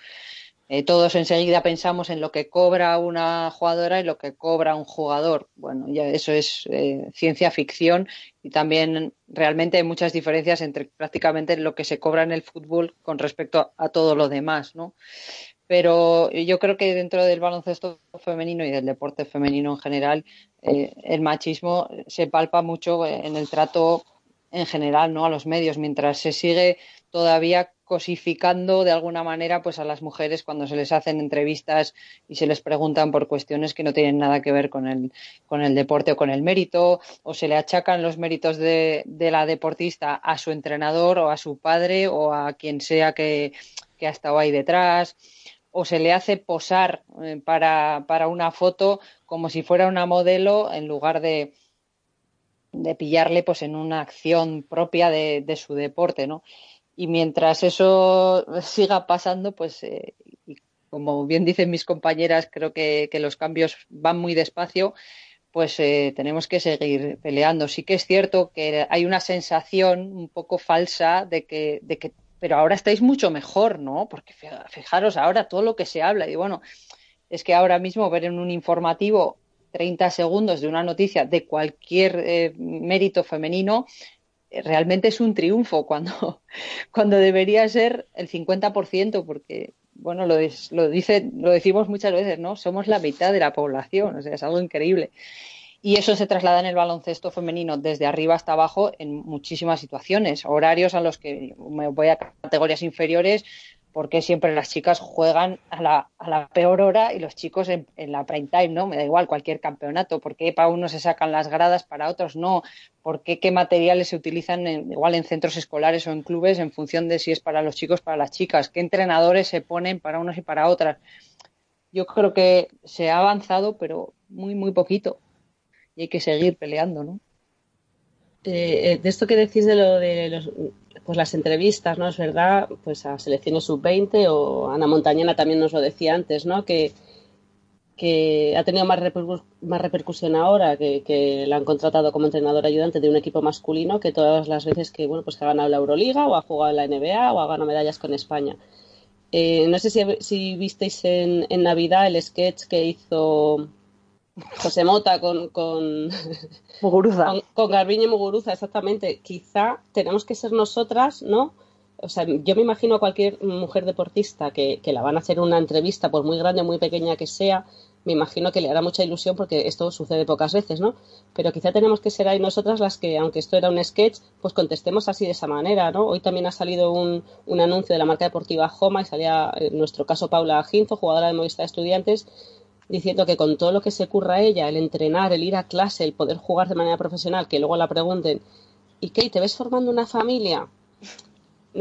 Eh, todos enseguida pensamos en lo que cobra una jugadora y lo que cobra un jugador. Bueno, ya eso es eh, ciencia ficción y también realmente hay muchas diferencias entre prácticamente lo que se cobra en el fútbol con respecto a, todo lo demás, ¿no? Pero yo creo que dentro del baloncesto femenino y del deporte femenino en general, el machismo se palpa mucho en el trato en general, ¿no? A los medios, mientras se sigue todavía cosificando de alguna manera pues a las mujeres cuando se les hacen entrevistas y se les preguntan por cuestiones que no tienen nada que ver con el, con el deporte o con el mérito, o se le achacan los méritos de, de la deportista a su entrenador o a su padre o a quien sea que, que ha estado ahí detrás, o se le hace posar eh, para, para una foto como si fuera una modelo en lugar de, de pillarle pues en una acción propia de, su deporte, ¿no? Y mientras eso (laughs) siga pasando, pues eh, como bien dicen mis compañeras, creo que, que los cambios van muy despacio, pues eh, tenemos que seguir peleando. Sí que es cierto que hay una sensación un poco falsa de que, de que pero ahora estáis mucho mejor, ¿no? Porque fija- fijaros ahora todo lo que se habla y bueno, es que ahora mismo ver en un informativo 30 segundos de una noticia de cualquier eh, mérito femenino eh, realmente es un triunfo cuando, (laughs) cuando debería ser el 50%, porque bueno, lo, lo dice, lo decimos muchas veces, ¿no? Somos la mitad de la población, o sea, es algo increíble. Y eso se traslada en el baloncesto femenino desde arriba hasta abajo en muchísimas situaciones, horarios a los que me voy a categorías inferiores, porque siempre las chicas juegan a la, a la peor hora y los chicos en, en la prime time, ¿no? Me da igual cualquier campeonato, ¿por qué para unos se sacan las gradas, para otros no? ¿Por qué qué materiales se utilizan igual en centros escolares o en clubes en función de si es para los chicos o para las chicas? ¿Qué entrenadores se ponen para unos y para otras? Yo creo que se ha avanzado, pero muy, muy poquito. Y hay que seguir peleando, ¿no? Eh, eh, de esto que decís de lo de los, pues las entrevistas, ¿no? Es verdad, pues a selecciones sub-20 o Ana Montañana también nos lo decía antes, ¿no? Que, que ha tenido más, más repercusión ahora que, que la han contratado como entrenador ayudante de un equipo masculino que todas las veces que, bueno, pues que ha ganado la Euroliga o ha jugado en la NBA o ha ganado medallas con España. Eh, no sé si, si visteis en, en Navidad el sketch que hizo José Mota con, con, Muguruza. con, con Garbiñe Muguruza, exactamente. Quizá tenemos que ser nosotras, ¿no? O sea, yo me imagino a cualquier mujer deportista que, que la van a hacer una entrevista, por muy grande o muy pequeña que sea, me imagino que le hará mucha ilusión porque esto sucede pocas veces, ¿no? Pero quizá tenemos que ser ahí nosotras las que, aunque esto era un sketch, pues contestemos así de esa manera, ¿no? Hoy también ha salido un, un anuncio de la marca deportiva Joma y salía, en nuestro caso, Paula Ginzo, jugadora de Movistar Estudiantes, diciendo que con todo lo que se curra ella, el entrenar, el ir a clase, el poder jugar de manera profesional, que luego la pregunten, ¿y qué? ¿Te ves formando una familia?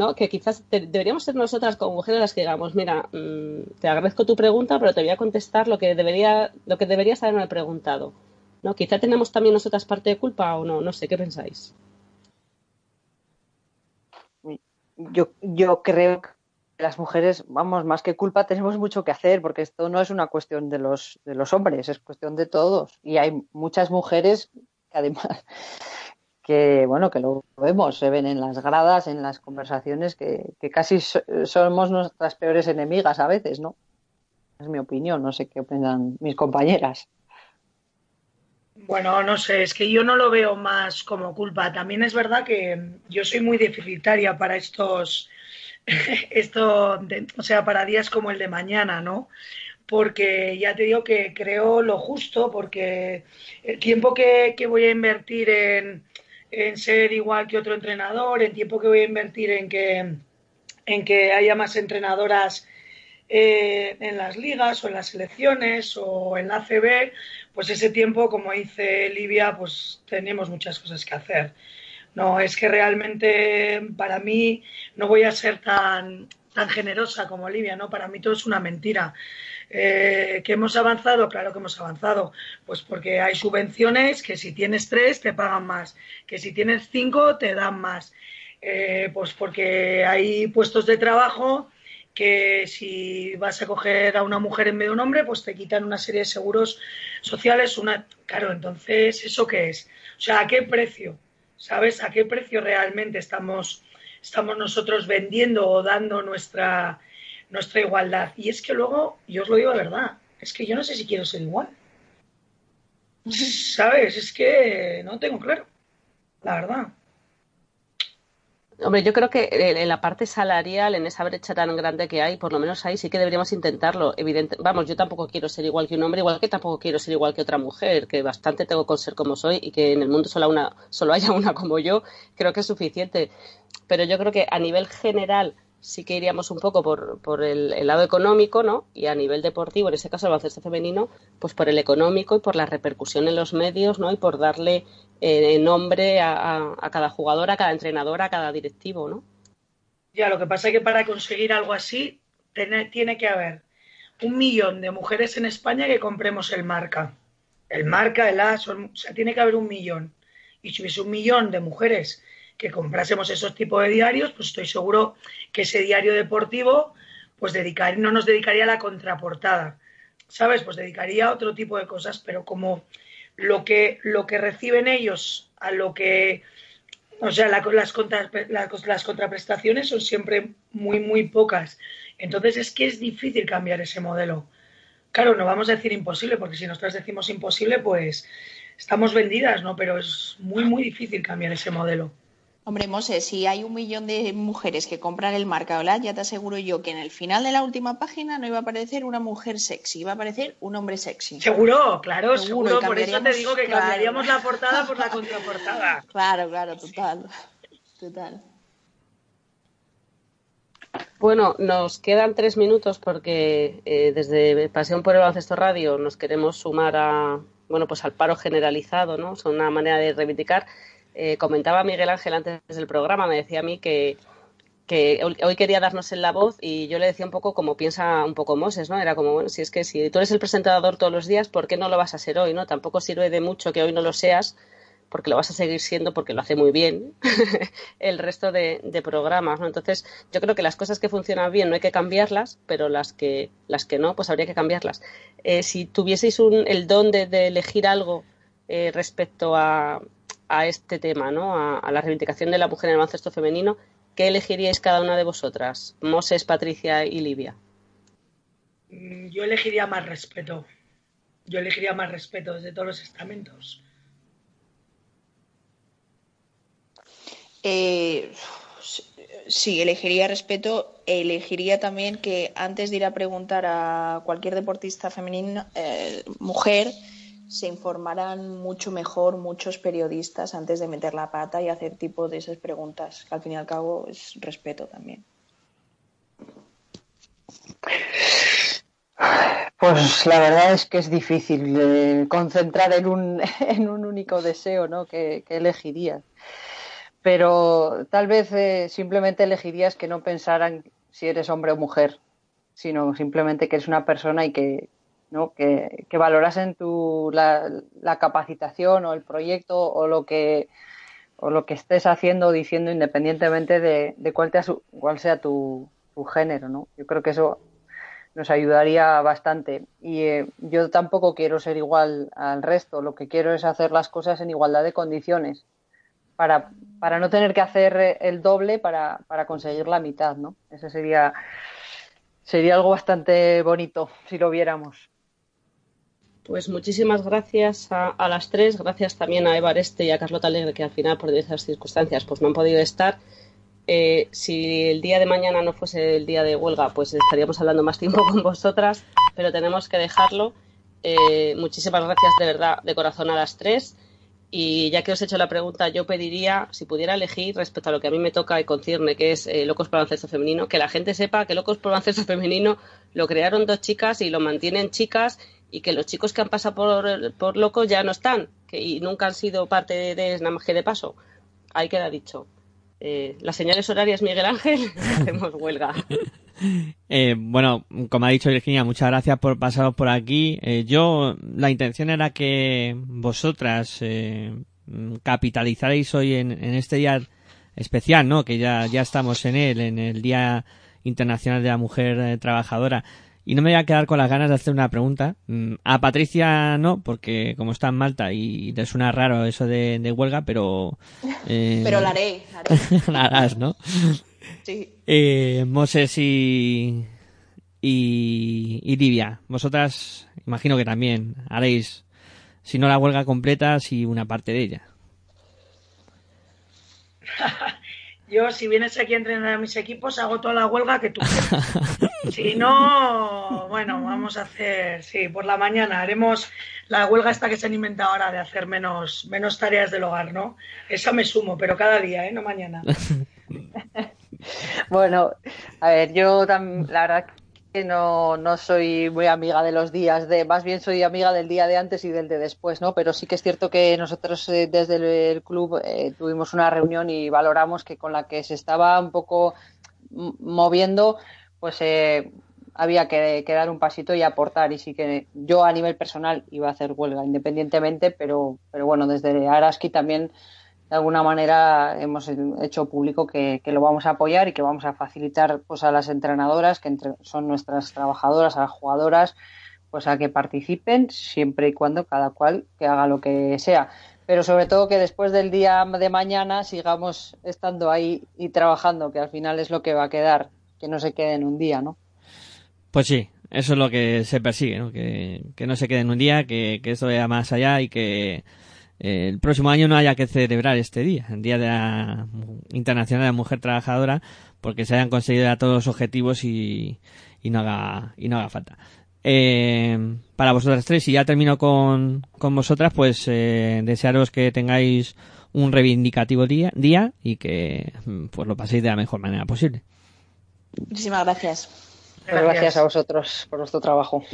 ¿No? Que quizás te- deberíamos ser nosotras como mujeres las que digamos, mira, mm, te agradezco tu pregunta, pero te voy a contestar lo que debería, lo que deberías haberme preguntado. ¿No? Quizá tenemos también nosotras parte de culpa o no, no sé, ¿qué pensáis? Yo, yo creo las mujeres, vamos, más que culpa, (laughs) tenemos mucho que hacer, porque esto no es una cuestión de los, de los hombres, es cuestión de todos. Y hay muchas mujeres que además, (laughs) que bueno, que lo vemos, se ven en las gradas, en las conversaciones, que, que casi so- somos nuestras peores enemigas a veces, ¿no? Es mi opinión, no sé qué opinan mis compañeras. Bueno, no sé, es que yo no lo veo más como culpa. También es verdad que yo soy muy deficitaria para estos, (laughs) esto, de- o sea, para días como el de mañana, ¿no? Porque ya te digo que creo lo justo, porque el tiempo que, que voy a invertir en, en ser igual que otro entrenador, el tiempo que voy a invertir en que, en que haya más entrenadoras eh, en las ligas o en las selecciones o en la ACB, pues ese tiempo, como dice Livia, pues tenemos muchas cosas que hacer. No, es que realmente para mí no voy a ser tan, tan generosa como Livia, ¿no? Para mí todo es una mentira. Eh, ¿Que hemos avanzado? Claro que hemos avanzado. Pues porque hay subvenciones que si tienes tres te pagan más, que si tienes cinco te dan más. Eh, pues porque hay puestos de trabajo que si vas a coger a una mujer en vez de un hombre, pues te quitan una serie de seguros sociales. Una... Claro, entonces, ¿eso qué es? O sea, ¿a qué precio? ¿Sabes? ¿A qué precio realmente estamos, estamos nosotros vendiendo o dando nuestra, nuestra igualdad? Y es que luego, yo os lo digo de verdad, es que yo no sé si quiero ser igual. (laughs) ¿Sabes? Es que no tengo claro, la verdad. Hombre, yo creo que en en la parte salarial, en esa brecha tan grande que hay, por lo menos ahí sí que deberíamos intentarlo. Evidente, vamos, yo tampoco quiero ser igual que un hombre, igual que tampoco quiero ser igual que otra mujer, que bastante tengo con ser como soy y que en el mundo solo, una, (laughs) solo haya una como yo, creo que es suficiente. Pero yo creo que a nivel general sí que iríamos un poco por, por el, lado económico, ¿no? Y a nivel deportivo, en ese caso el baloncesto femenino, pues por el económico y por la repercusión en los medios, ¿no? Y por darle eh, nombre a, a, cada jugador, a cada entrenador, a cada directivo, ¿no? Ya, lo que pasa es que para conseguir algo así tiene, tiene que haber un millón de mujeres en España que compremos el marca. El marca, el A, son- o sea, tiene que haber un millón. Y si hubiese un millón de mujeres que comprásemos esos tipos de diarios, pues estoy seguro que ese diario deportivo pues dedicar, no nos dedicaría a la contraportada, ¿sabes? Pues dedicaría a otro tipo de cosas, pero como lo que, lo que reciben ellos a lo que o sea, la- las, las, las contraprestaciones son siempre muy, muy pocas. Entonces es que es difícil cambiar ese modelo. Claro, no vamos a decir imposible, porque si nosotras decimos imposible, pues estamos vendidas, ¿no? Pero es muy, muy difícil cambiar ese modelo. Hombre, Mose, si hay un millón de mujeres que compran el marca Hola, ya te aseguro yo que en el final de la última página no iba a aparecer una mujer sexy, iba a aparecer un hombre sexy. Seguro, claro, seguro. y Por eso te digo que claro. cambiaríamos la portada por la (laughs) contraportada. Claro, claro, total. Total. Bueno, nos quedan tres minutos porque eh, desde Pasión por el Baloncesto Radio nos queremos sumar a, bueno, pues al paro generalizado, ¿no? Es una manera de reivindicar. Eh, comentaba Miguel Ángel antes del programa, me decía a mí que, hoy quería darnos en la voz y yo le decía un poco como piensa un poco Moses, ¿no? Era como, bueno, si es que si tú eres el presentador todos los días, ¿por qué no lo vas a ser hoy, no? Tampoco sirve de mucho que hoy no lo seas porque lo vas a seguir siendo porque lo hace muy bien (laughs) el resto de, programas, ¿no? Entonces, yo creo que las cosas que funcionan bien no hay que cambiarlas, pero las que, las que no, pues habría que cambiarlas. Eh, si tuvieseis un, el don de, de elegir algo eh, respecto a, a este tema, ¿no? A, a la reivindicación de la mujer en el baloncesto femenino, ¿qué elegiríais cada una de vosotras? Moses, Patricia y Livia. Mm, Yo elegiría más respeto. Yo elegiría más respeto desde todos los estamentos. Eh, sí, elegiría respeto. Elegiría también que antes de ir a preguntar a cualquier deportista femenina, eh, mujer, se informaran mucho mejor muchos periodistas antes de meter la pata y hacer tipo de esas preguntas, que al fin y al cabo es respeto también. Pues la verdad es que es difícil eh, concentrar en un, (laughs) en un único deseo, ¿no? Que, que elegirías. Pero tal vez eh, simplemente elegirías que no pensaran si eres hombre o mujer, sino simplemente que eres una persona y que, ¿no? que, que valorasen tu, la, la capacitación o el proyecto o lo que o lo que estés haciendo o diciendo independientemente de, de cuál, te cuál sea tu, tu género, ¿no? Yo creo que eso nos ayudaría bastante. Y eh, yo tampoco quiero ser igual al resto, lo que quiero es hacer las cosas en igualdad de condiciones para, para no tener que hacer el doble para, para conseguir la mitad, ¿no? Eso sería, sería algo bastante bonito si lo viéramos. Pues muchísimas gracias a, las tres, gracias también a Eva Areste y a Carlota Alegre que al final por diversas circunstancias pues no han podido estar. Eh, si el día de mañana no fuese el día de huelga, pues estaríamos hablando más tiempo con vosotras, pero tenemos que dejarlo. Eh, muchísimas gracias de verdad, de corazón a las tres. Y ya que os he hecho la pregunta, yo pediría, si pudiera elegir respecto a lo que a mí me toca y concierne, que es eh, Locos por Baloncesto Femenino, que la gente sepa que Locos por Baloncesto Femenino lo crearon dos chicas y lo mantienen chicas y que los chicos que han pasado por, por Locos ya no están que, y nunca han sido parte de, de nada más que de paso. Ahí queda dicho. Eh, las señales horarias, Miguel Ángel, (laughs) hacemos huelga. (laughs) Eh, bueno, como ha dicho Virginia, muchas gracias por pasaros por aquí. Eh, yo, la intención era que vosotras eh, capitalizarais hoy en, en este día especial, ¿no? Que ya, ya estamos en él, en el Día Internacional de la Mujer eh, Trabajadora. Y no me voy a quedar con las ganas de hacer una pregunta. Mm, A Patricia no, porque como está en Malta y le suena raro eso de, de huelga, pero... (laughs) eh, Pero la haré, la haré. (laughs) la harás, ¿no? Sí. Eh, Moses y, y, y Livia, vosotras imagino que también haréis, si no la huelga completa, si una parte de ella. (laughs) Yo, si vienes aquí a entrenar a mis equipos, hago toda la huelga que tú quieras. (laughs) Si no, bueno, vamos a hacer, sí, por la mañana haremos la huelga esta que se han inventado ahora de hacer menos, menos tareas del hogar, ¿no? Esa me sumo, pero cada día, ¿eh? No mañana. (laughs) (laughs) Bueno, a ver, yo tam- la verdad que no, no soy muy amiga de los días de, más bien soy amiga del día de antes y del de después, ¿no? Pero sí que es cierto que nosotros eh, desde el, club eh, tuvimos una reunión y valoramos que con la que se estaba un poco moviendo, pues eh, había que, que dar un pasito y aportar. Y sí que yo a nivel personal iba a hacer huelga independientemente, pero, pero bueno, desde Araski también de alguna manera hemos hecho público que, que lo vamos a apoyar y que vamos a facilitar pues a las entrenadoras que entre- son nuestras trabajadoras, a las jugadoras, pues a que participen siempre y cuando cada cual que haga lo que sea. Pero sobre todo que después del día de mañana sigamos estando ahí y trabajando, que al final es lo que va a quedar, que no se quede en un día, ¿no? Pues sí, eso es lo que se persigue, ¿no? Que, que no se quede en un día, que, que esto vaya más allá y que el próximo año no haya que celebrar este día, el Día de la Internacional de la Mujer Trabajadora, porque se hayan conseguido ya todos los objetivos y, y no haga y no haga falta. Eh, para vosotras tres, y ya termino con, con vosotras, pues eh, desearos que tengáis un reivindicativo día, día y que mm, pues lo paséis de la mejor manera posible. Muchísimas gracias. Pues gracias a vosotros por vuestro trabajo.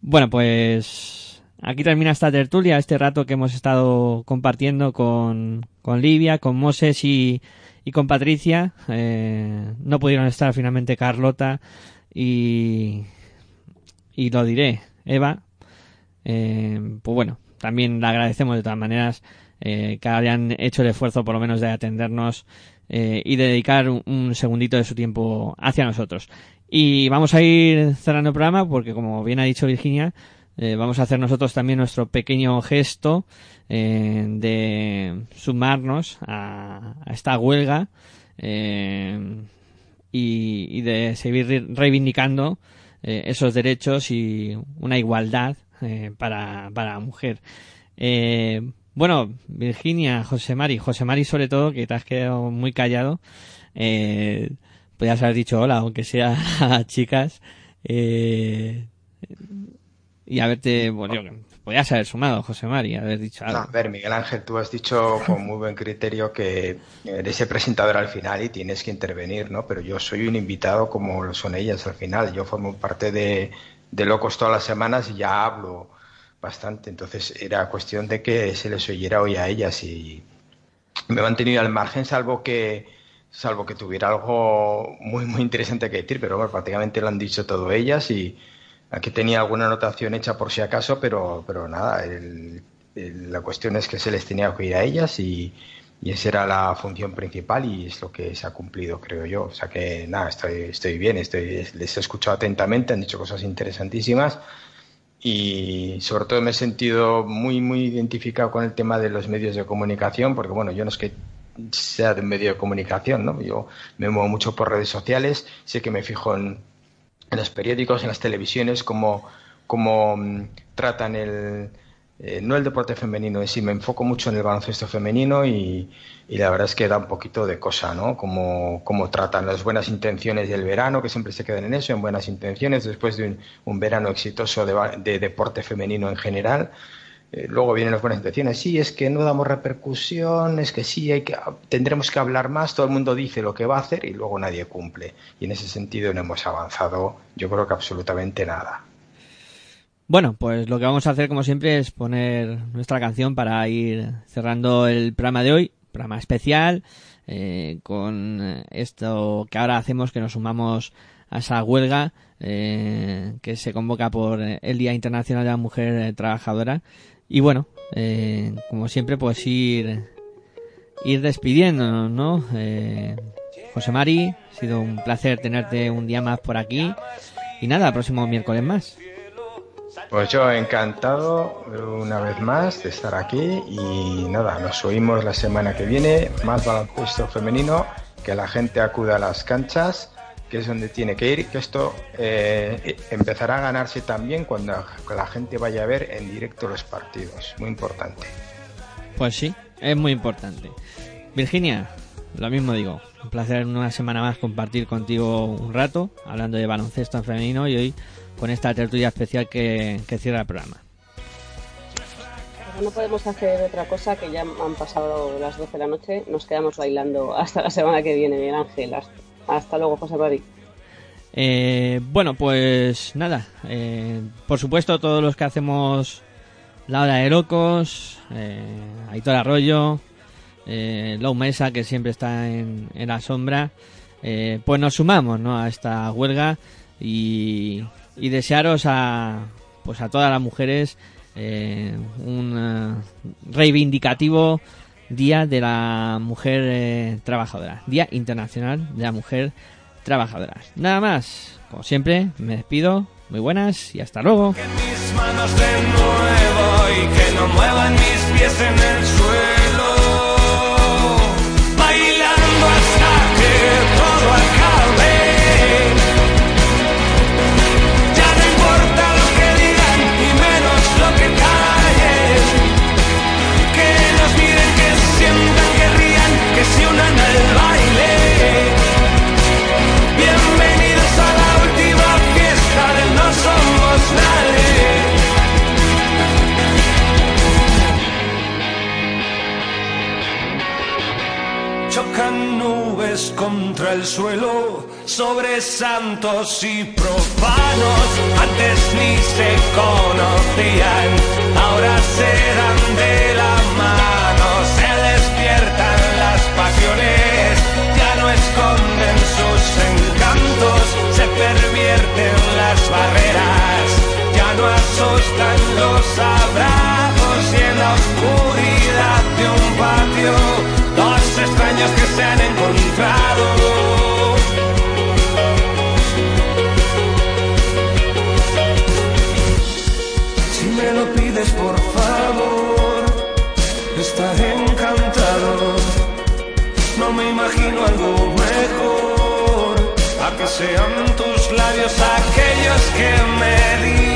Bueno, pues aquí termina esta tertulia, este rato que hemos estado compartiendo con, con Livia, con Moses y, y con Patricia. Eh, no pudieron estar finalmente Carlota y, y lo diré, Eva. Eh, pues bueno, también le agradecemos de todas maneras eh, que hayan hecho el esfuerzo por lo menos de atendernos y de dedicar un segundito de su tiempo hacia nosotros. Y vamos a ir cerrando el programa porque, como bien ha dicho Virginia, eh, vamos a hacer nosotros también nuestro pequeño gesto eh, de sumarnos a, a esta huelga eh, y, de seguir re- reivindicando esos derechos y una igualdad para, para la mujer. Bueno, Virginia, José Mari, José Mari sobre todo, que te has quedado muy callado, podías haber dicho hola, aunque sea (laughs) a chicas, eh, y haberte, bueno, yo, podías haber sumado, José Mari, haber dicho algo. No, a ver, Miguel Ángel, tú has dicho con muy buen criterio que eres el presentador al final y tienes que intervenir, ¿no? Pero yo soy un invitado como lo son ellas al final. Yo formo parte de, de Locos todas las semanas y ya hablo bastante. Entonces era cuestión de que se les oyera hoy a ellas y me he mantenido al margen salvo que salvo que tuviera algo muy muy interesante que decir, pero bueno, prácticamente lo han dicho todo ellas y aquí tenía alguna anotación hecha por si acaso, pero, pero nada, el- el- la cuestión es que se les tenía que oír a ellas y, y esa era la función principal y es lo que se ha cumplido, creo yo. O sea que nada, estoy, estoy bien, estoy, les he escuchado atentamente, han dicho cosas interesantísimas y sobre todo me he sentido muy, muy identificado con el tema de los medios de comunicación, porque bueno, yo no es que sea de un medio de comunicación, ¿no? Yo me muevo mucho por redes sociales, sé que me fijo en, en los periódicos, en las televisiones, cómo, cómo mm, tratan el, eh, no el deporte femenino en sí, me enfoco mucho en el baloncesto femenino y, la verdad es que da un poquito de cosa, ¿no? Cómo, cómo tratan las buenas intenciones del verano, que siempre se quedan en eso, en buenas intenciones, después de un, verano exitoso de deporte femenino en general. Eh, luego vienen las buenas intenciones. Sí, es que no damos repercusión, es que sí, hay que, tendremos que hablar más. Todo el mundo dice lo que va a hacer y luego nadie cumple. Y en ese sentido no hemos avanzado, yo creo que absolutamente nada. Bueno, pues lo que vamos a hacer, como siempre, es poner nuestra canción para ir cerrando el programa de hoy, programa especial, eh, con esto que ahora hacemos, que nos sumamos a esa huelga eh, que se convoca por el Día Internacional de la Mujer Trabajadora. Y bueno, eh, como siempre, pues ir, ir despidiéndonos, ¿no? Eh, José Mari, ha sido un placer tenerte un día más por aquí. Y nada, próximo miércoles más. Pues yo encantado una vez más de estar aquí y nada, nos oímos la semana que viene, más baloncesto femenino, que la gente acuda a las canchas, que es donde tiene que ir, que esto eh, empezará a ganarse también cuando la gente vaya a ver en directo los partidos, muy importante. Pues sí, es muy importante. Virginia, lo mismo digo, un placer una semana más compartir contigo un rato, hablando de baloncesto en femenino y hoy con esta tertulia especial que, que cierra el programa. No podemos hacer otra cosa que ya han pasado las 12 de la noche, nos quedamos bailando hasta la semana que viene, Miguel Ángel. Hasta, hasta luego, José Mari. Eh, bueno, pues nada, eh, por supuesto todos los que hacemos la hora de locos, eh, Aitor Arroyo, eh, Lou Mesa que siempre está en, en la sombra, pues nos sumamos ¿no? a esta huelga y, y desearos a pues a todas las mujeres un reivindicativo Día de la Mujer eh, Trabajadora, Día Internacional de la Mujer Trabajadora. Nada más, como siempre, me despido, muy buenas y hasta luego. mis manos de nuevo y que no muevan mis pies en el suelo. En el baile, bienvenidos a la última fiesta del No Somos Nales. Chocan nubes contra el suelo, sobresantos y profanos. Antes ni se conocían, ahora serán de la mano. Se despiertan pasiones, ya no esconden sus encantos, se pervierten las barreras, ya no asustan los abrazos y en la oscuridad de un patio, dos extraños que se han encontrado. Si me lo pides por favor, sean tus labios aquellos que me digan